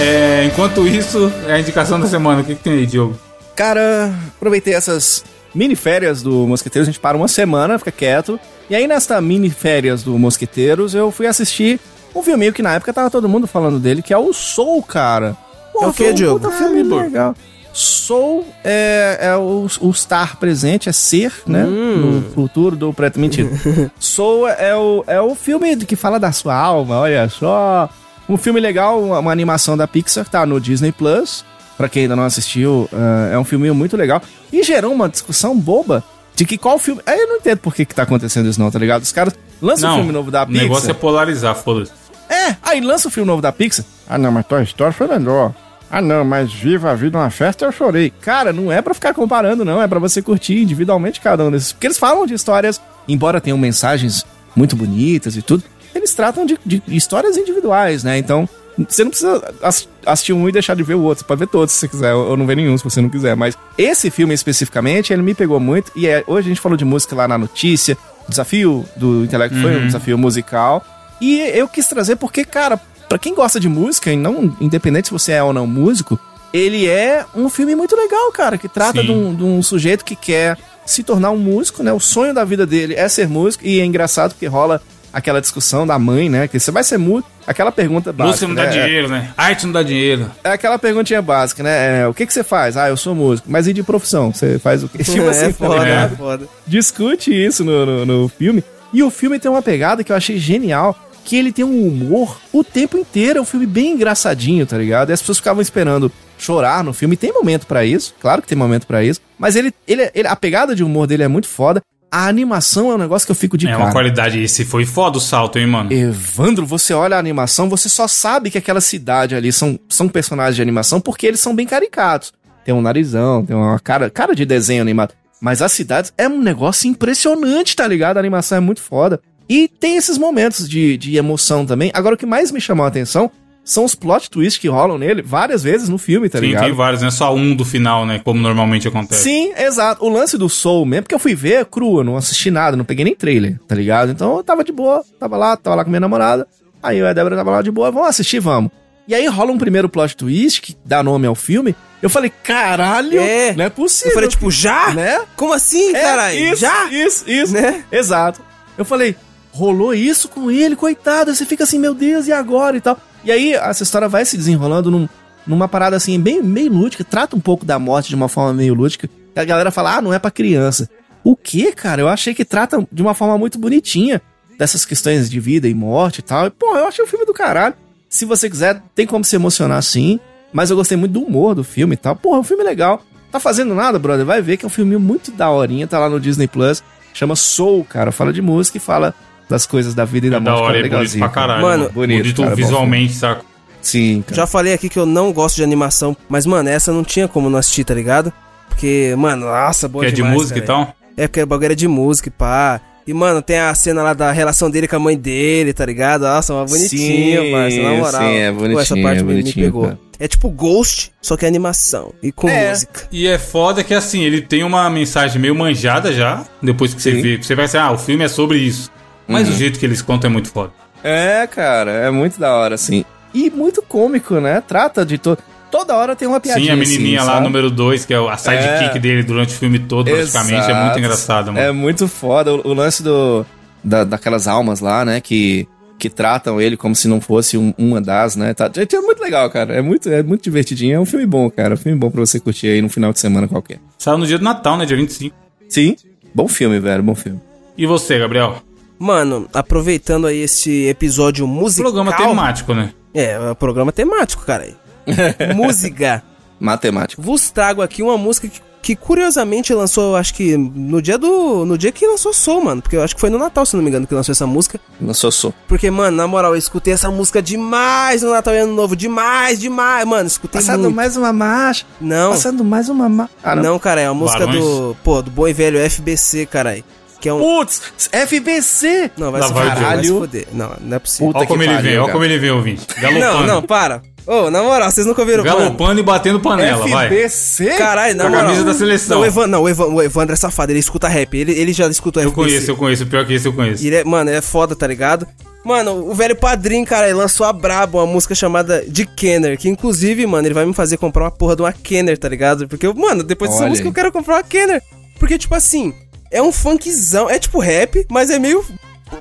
É, enquanto isso, é a indicação da semana. O que, que tem aí, Diogo? Cara, aproveitei essas mini férias do Mosqueteiros, a gente para uma semana, fica quieto. E aí, nesta mini férias do Mosqueteiros, eu fui assistir um filminho que na época tava todo mundo falando dele, que é o Soul, cara. Pô, É o um Diogo? puta filme Ah, legal. Soul é, é o, o estar presente, é ser, né? Hum. No futuro do preto. Mentira. Soul é o, é o filme que fala da sua alma, olha só. Um filme legal, uma, uma animação da Pixar, tá no Disney Plus. Pra quem ainda não assistiu, ah, é um filme muito legal. E gerou uma discussão boba de que qual filme. Aí eu não entendo por que, que tá acontecendo isso, não, tá ligado? Os caras lançam um filme novo da o Pixar. negócio é polarizar, foda-se. É, aí lança o filme novo da Pixar. Ah, não, mas Toy Story foi melhor. Ah, não, mas Viva a Vida uma Festa eu chorei. Cara, não é pra ficar comparando, não. É pra você curtir individualmente cada um desses. Porque eles falam de histórias, embora tenham mensagens muito bonitas e tudo, eles tratam de, de histórias individuais, né? Então, você não precisa ass- assistir um e deixar de ver o outro. Você pode ver todos se você quiser, ou não ver nenhum se você não quiser. Mas esse filme especificamente, ele me pegou muito. E é, hoje a gente falou de música lá na notícia. O desafio do intelecto foi um desafio musical. E eu quis trazer porque, cara, pra quem gosta de música, e não independente se você é ou não músico, ele é um filme muito legal, cara, que trata de um, de um sujeito que quer se tornar um músico, né? O sonho da vida dele é ser músico, e é engraçado porque rola aquela discussão da mãe, né? Que você vai ser músico, aquela pergunta básica. Música não dá né? dinheiro, né? Arte não dá dinheiro. É aquela perguntinha básica, né? É, o que, que você faz? Ah, eu sou músico. Mas e de profissão? Você faz o quê? Tipo assim, é foda, ligado? é foda. discute isso no, no, no filme. E o filme tem uma pegada que eu achei genial, que ele tem um humor o tempo inteiro. É um filme bem engraçadinho, tá ligado? E as pessoas ficavam esperando chorar no filme. Tem momento pra isso, claro que tem momento pra isso. Mas ele, ele, ele- a pegada de humor dele é muito foda. A animação é um negócio que eu fico de é cara. uma qualidade. Esse foi foda o salto, hein, mano? Evandro, você olha a animação, você só sabe que aquela cidade ali são, são personagens de animação porque eles são bem caricatos. Tem um narizão, tem uma cara, cara de desenho animado. Mas as cidades é um negócio impressionante, tá ligado? A animação é muito foda. E tem esses momentos de, de emoção também. Agora, o que mais me chamou a atenção são os plot twists que rolam nele várias vezes no filme, tá Sim, ligado? tem vários, não é só um do final, né? Como normalmente acontece. Sim, exato. O lance do Soul mesmo, porque eu fui ver cru, eu não assisti nada, não peguei nem trailer, tá ligado? Então eu tava de boa, tava lá, tava lá com minha namorada. Aí eu e a Débora tava lá de boa, vamos assistir, vamos. E aí rola um primeiro plot twist que dá nome ao filme. Eu falei, caralho, É. não é possível. Eu falei, tipo, já? né? Como assim, É, caralho? Isso, Já? isso, isso. Né? Exato. Eu falei, rolou isso com ele, coitado. Você fica assim, meu Deus, e agora e tal. E aí essa história vai se desenrolando num- numa parada assim, bem meio lúdica, trata um pouco da morte de uma forma meio lúdica. A galera fala, ah, não é pra criança. O que, cara? Eu achei que trata de uma forma muito bonitinha dessas questões de vida e morte e tal. E, pô, eu achei o filme do caralho. Se você quiser, tem como se emocionar sim. Mas eu gostei muito do humor do filme e tal. Porra, é um filme legal. Tá fazendo nada, brother? Vai ver que é um filme muito daorinha. Tá lá no Disney Plus. Chama Soul, cara. Fala de música e fala das coisas da vida e da É da morte. hora, cara, é bonito legalzinho, pra caralho. Mano, bonito, bonito cara, bom visualmente, saca? Sim, cara. Já falei aqui que eu não gosto de animação, mas, mano, essa não tinha como não assistir, tá ligado? Porque, mano, nossa, boa Que é de demais, música cara. e tal. É porque o bagulho era de música pá. E, mano, tem a cena lá da relação dele com a mãe dele, tá ligado? Nossa, uma bonitinha, Sim, parça, na moral. sim, é Pô, essa bonitinho, parte é me- me, bonitinho, pegou. cara. É tipo Ghost, só que é animação e com É. música. E é foda que assim, ele tem uma mensagem meio manjada já, depois que você Sim. vê. Você vai ser, ah, o filme é sobre isso. Mas Uhum. o jeito que eles contam é muito foda. É, cara, é muito da hora, assim. E muito cômico, né? Trata de todo. toda hora tem uma piadinha. Sim, a menininha assim, lá, sabe? número 2, que é a sidekick É. dele durante o filme todo, praticamente. É Exato. muito engraçado, mano. É muito foda. O, o lance do, da, daquelas almas lá, né? Que, que tratam ele como se não fosse um- uma das, né? Tá, é muito legal, cara. É muito, é muito divertidinho. É um filme bom, cara. É um filme bom pra você curtir aí no final de semana qualquer. Saiu no dia do Natal, né? Dia 25. Sim. Bom filme, velho. Bom filme. E você, Gabriel? Mano, aproveitando aí esse episódio musical... Programa temático, né? É, é um programa temático, cara. Música. Matemática. Vos trago aqui uma música que, que curiosamente lançou, acho que no dia do. No dia que lançou Soul, mano. Porque eu acho que foi no Natal, se não me engano, que lançou essa música. Não sou sou. Porque, mano, na moral, eu escutei essa música demais no Natal e Ano Novo. Demais, demais. Mano, escutei Passando muito. mais uma marcha. Não, Passando mais uma marcha. Ah, não, cara, é uma música Barões. do. Pô, do bom e velho FBC, caralho. Que é um. Putz, FBC! Não, vai se vai o fuder, vai se fuder. Não, não é possível. Olha como ele vem, olha como ele vem, ouvinte. Galopando. Não, não, para. Ô, na moral, vocês nunca ouviram, mano. Galopando e batendo panela, vai. FBC? Caralho, na Com a moral. camisa da seleção. Não, o, Evan, não o, Evan- o Evandro é safado, ele escuta rap. Ele, ele já escutou Eu FBC. conheço, eu conheço. Pior que esse eu conheço. Ele é, mano, é foda, tá ligado? Mano, o velho padrinho, cara, ele lançou a Brabo, uma música chamada de Kenner, que inclusive, mano, ele vai me fazer comprar uma porra de uma Kenner, tá ligado? Porque, eu, mano, depois dessa Olha música aí. eu quero comprar uma Kenner. Porque, tipo assim, é um funkzão, é tipo rap, mas é meio.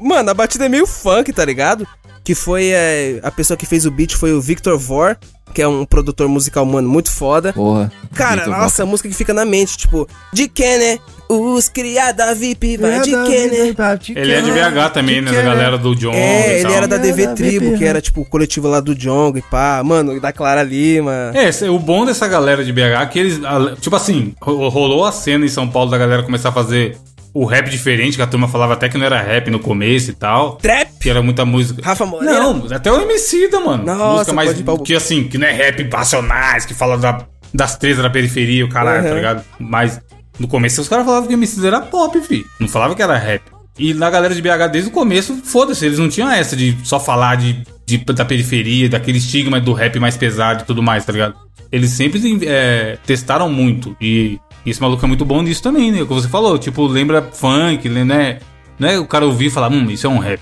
Mano, a batida é meio funk, tá ligado? Que foi. é, a pessoa que fez o beat foi o Victor Vor, que é um produtor musical, mano, muito foda. Porra. Cara, nossa, a música que fica na mente, tipo, de Kenner, os criada VIP, vai de Kenner. Ele é de BH também, né? Da galera do John. É, e ele tal. era da DV da Tribo, que era tipo o coletivo lá do Jong e pá, mano, da Clara Lima. É, o bom dessa galera de BH é que eles. Tipo assim, ro- rolou a cena em São Paulo da galera começar a fazer o rap diferente, que a turma falava até que não era rap no começo e tal. Trap! Que era muita música. Rafa Moreira. Não, até o MC da, mano. Nossa, música mais. pode ir pra- Que assim, que não é rap passionais, que fala da, das trezas da periferia, o caralho, Uhum. tá ligado? Mas no começo os caras falavam que o MC era pop, fi. Não falava que era rap. E na galera de BH, desde o começo, foda-se, eles não tinham essa de só falar de, de- da periferia, daquele estigma do rap mais pesado e tudo mais, tá ligado? Eles sempre é, testaram muito. E esse maluco é muito bom nisso também, né? O que você falou, tipo, lembra funk, né? Não é o cara ouvir e falar, hum, isso é um rap.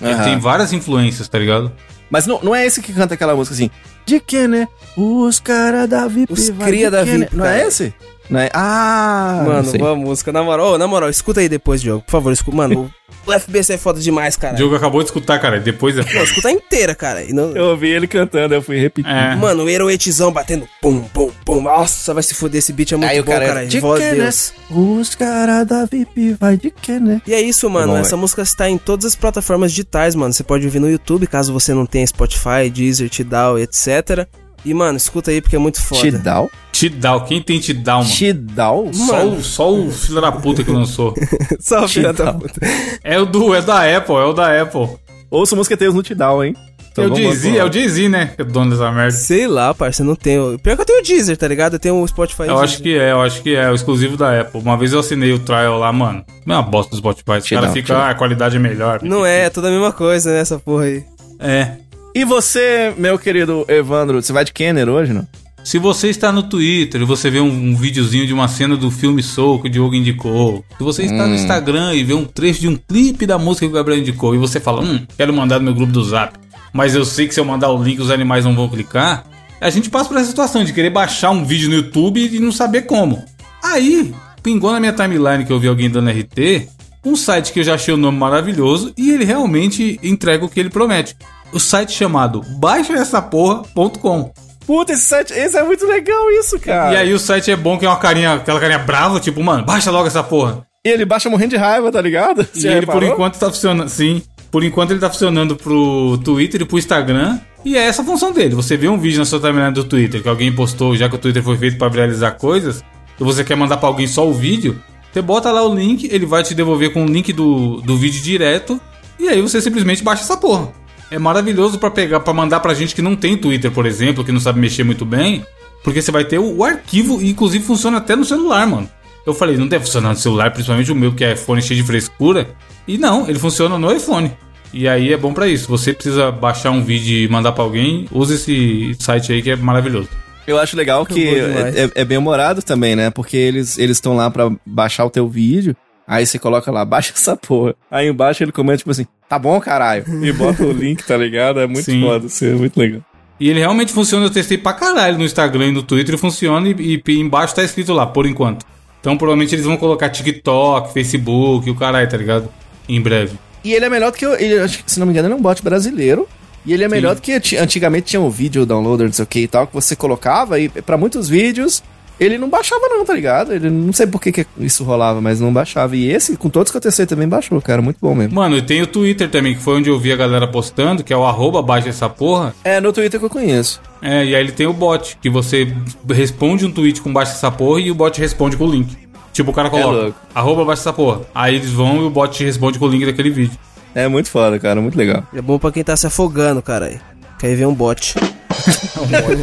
Ele Aham. tem várias influências, tá ligado? Mas não, não é esse que canta aquela música assim. De que, né? Os cara da VIP. Os cria da né? VIP, Não é esse? Não é? Ah, Mano, boa música. Na moral, ô, na moral, escuta aí depois, Diogo. Por favor, escuta. Mano, o FBC é foda demais, cara. O Diogo acabou de escutar, cara. Depois é. Não, escuta inteira, cara. E não- Eu ouvi ele cantando, eu fui repetir. É. Mano, o heroetizão batendo pum, pum, pum. Nossa, vai se fuder, esse beat é muito Aí bom, cara, cara. de Voz né? Deus. Os cara da VIP vai de que, né? E é isso, mano. bom, Essa velho. música está em todas as plataformas digitais, mano. Você pode ouvir no YouTube, caso você não tenha Spotify, Deezer, Tidal, etc. E, mano, escuta aí porque é muito foda. Tidal? Tidal. Quem tem Tidal, mano? Tidal? Só o, só o filho da puta que lançou. Só filha da Tidal. puta. É o do, é da Apple, é o da Apple. Ouça músicas no Tidal, hein? Então é o Jay-Z, é o Jay-Z, né? Que é dono dessa merda. Sei lá, parça, eu não tenho. Pior que eu tenho o Deezer, tá ligado? Eu tenho o Spotify. Eu acho que é, eu acho que é, o exclusivo da Apple. Uma vez eu assinei o trial lá, mano. Não é uma bosta do Spotify. Os caras ficam, ah, a qualidade é melhor. Não é, é toda a mesma coisa, né? Essa porra aí. É. E você, meu querido Evandro, você vai de Kenner hoje, não? Se você está no Twitter e você vê um, um videozinho de uma cena do filme Soul que o Diogo indicou, se você está Hum. no Instagram e vê um trecho de um clipe da música que o Gabriel indicou e você fala, hum, quero mandar no meu grupo do Zap, mas eu sei que se eu mandar o link os animais não vão clicar, a gente passa por essa situação de querer baixar um vídeo no YouTube e não saber como. Aí, pingou na minha timeline que eu vi alguém dando RT, um site que eu já achei o nome maravilhoso e ele realmente entrega o que ele promete. O site chamado baixaessaporra.com. Puta, esse site, esse é muito legal isso, cara. E aí o site é bom que é uma carinha, aquela carinha brava, tipo, mano, baixa logo essa porra. E ele baixa morrendo de raiva, tá ligado? e Você ele por reparou? enquanto tá funcionando, sim. Por enquanto ele tá funcionando pro Twitter e pro Instagram. E é essa a função dele. Você vê um vídeo na sua timeline do Twitter que alguém postou, já que o Twitter foi feito pra viralizar coisas, e você quer mandar pra alguém só o vídeo, você bota lá o link, ele vai te devolver com o link do, do vídeo direto, e aí você simplesmente baixa essa porra. É maravilhoso pra pegar, para mandar pra gente que não tem Twitter, por exemplo, que não sabe mexer muito bem, porque você vai ter o, o arquivo e inclusive funciona até no celular, mano. Eu falei, não deve funcionar no celular, principalmente o meu que é iPhone cheio de frescura. E não, ele funciona no iPhone. E aí é bom pra isso. Você precisa baixar um vídeo e mandar pra alguém, use esse site aí que é maravilhoso. Eu acho legal que demais. é, é bem humorado também, né? Porque eles eles estão lá pra baixar o teu vídeo. Aí você coloca lá, baixa essa porra. Aí embaixo ele comenta, tipo assim, tá bom, caralho. E bota o link, tá ligado? É muito Sim. foda, isso é muito legal. E ele realmente funciona, eu testei pra caralho no Instagram e no Twitter, funciona e, e embaixo tá escrito lá, por enquanto. Então provavelmente eles vão colocar TikTok, Facebook, o caralho, tá ligado? Em breve. E ele é melhor do que. Ele, acho que, se não me engano, ele é um bot brasileiro. E ele é melhor Sim. do que ti- antigamente tinha um vídeo downloader, não sei o que e tal, que você colocava e pra muitos vídeos ele não baixava, não, tá ligado? Ele não sei por que, que isso rolava, mas não baixava. E esse, com todos que eu testei, também baixou, cara. Muito bom mesmo. Mano, e tem o Twitter também, que foi onde eu vi a galera postando, que é o arroba baixa essa porra. É, no Twitter que eu conheço. É, e aí ele tem o bot, que você responde um tweet com baixa essa porra e o bot responde com o link. Tipo, o cara coloca, louco. arroba baixa essa porra. Aí eles vão e o bot responde com o link daquele vídeo. É muito foda, cara. Muito legal. É bom pra quem tá se afogando, caralho. Quer ver um bot.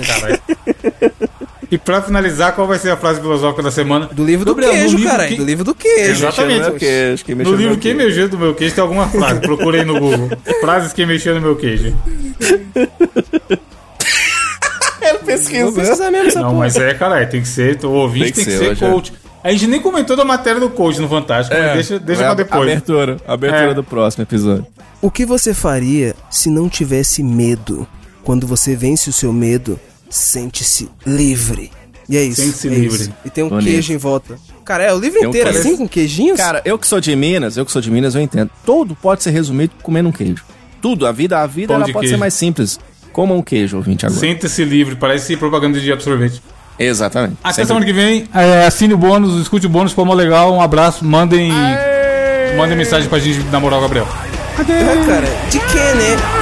Caralho. e pra finalizar, qual vai ser a frase filosófica da semana? Do livro do no queijo, livro caralho. que- Do livro do queijo. Exatamente. Queijo, quem mexeu No livro Quem. Mexeu no Meu Queijo tem alguma frase. Procurei no Google. Frases Quem Mexeu no Meu Queijo. Ele pesquisa. precisar mesmo essa Não, porra. mas é, caralho, tem que ser. O ouvinte tem que, ser, hoje, é. coach. A gente nem comentou da matéria do coach no Fantástico, mas deixa, deixa pra É a- depois. Abertura. Abertura É. do próximo episódio. O que você faria se não tivesse medo? Quando você vence o seu medo, sente-se livre. E é isso. Sente-se é livre. isso. E tem um Bonito. queijo em volta. Cara, é o livro um inteiro queijo. assim, com queijinhos? Cara, eu que sou de Minas, eu que sou de Minas, eu entendo. Tudo pode ser resumido comendo um queijo. Tudo, a vida, a vida Pão ela de pode queijo. ser mais simples. Coma um queijo, ouvinte, agora. Sente-se livre, parece propaganda de absorvente. Exatamente. Até semana que vem, é, assine o bônus, escute o bônus, foi mó legal, um abraço, mandem, mandem mensagem pra gente namorar o Gabriel. É, cara, de que, né?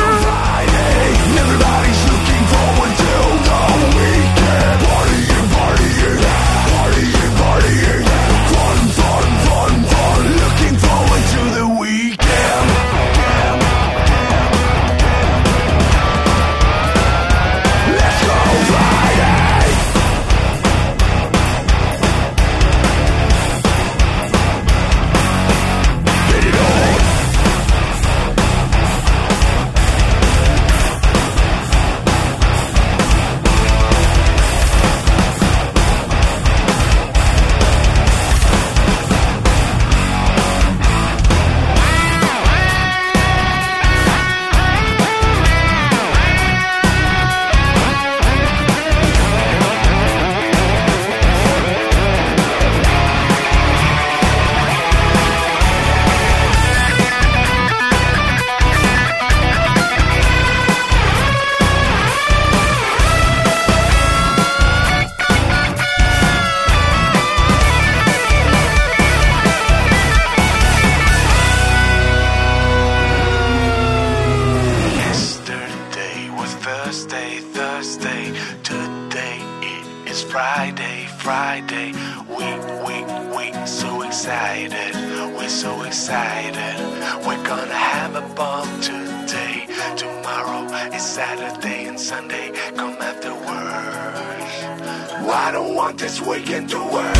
don't want this weekend to end.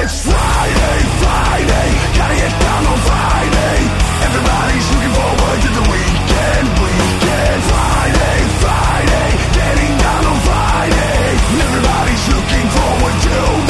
It's Friday, Friday, gotta get down on Friday. Everybody's looking forward to the weekend, weekend. Friday, Friday, getting down on Friday. Everybody's looking forward to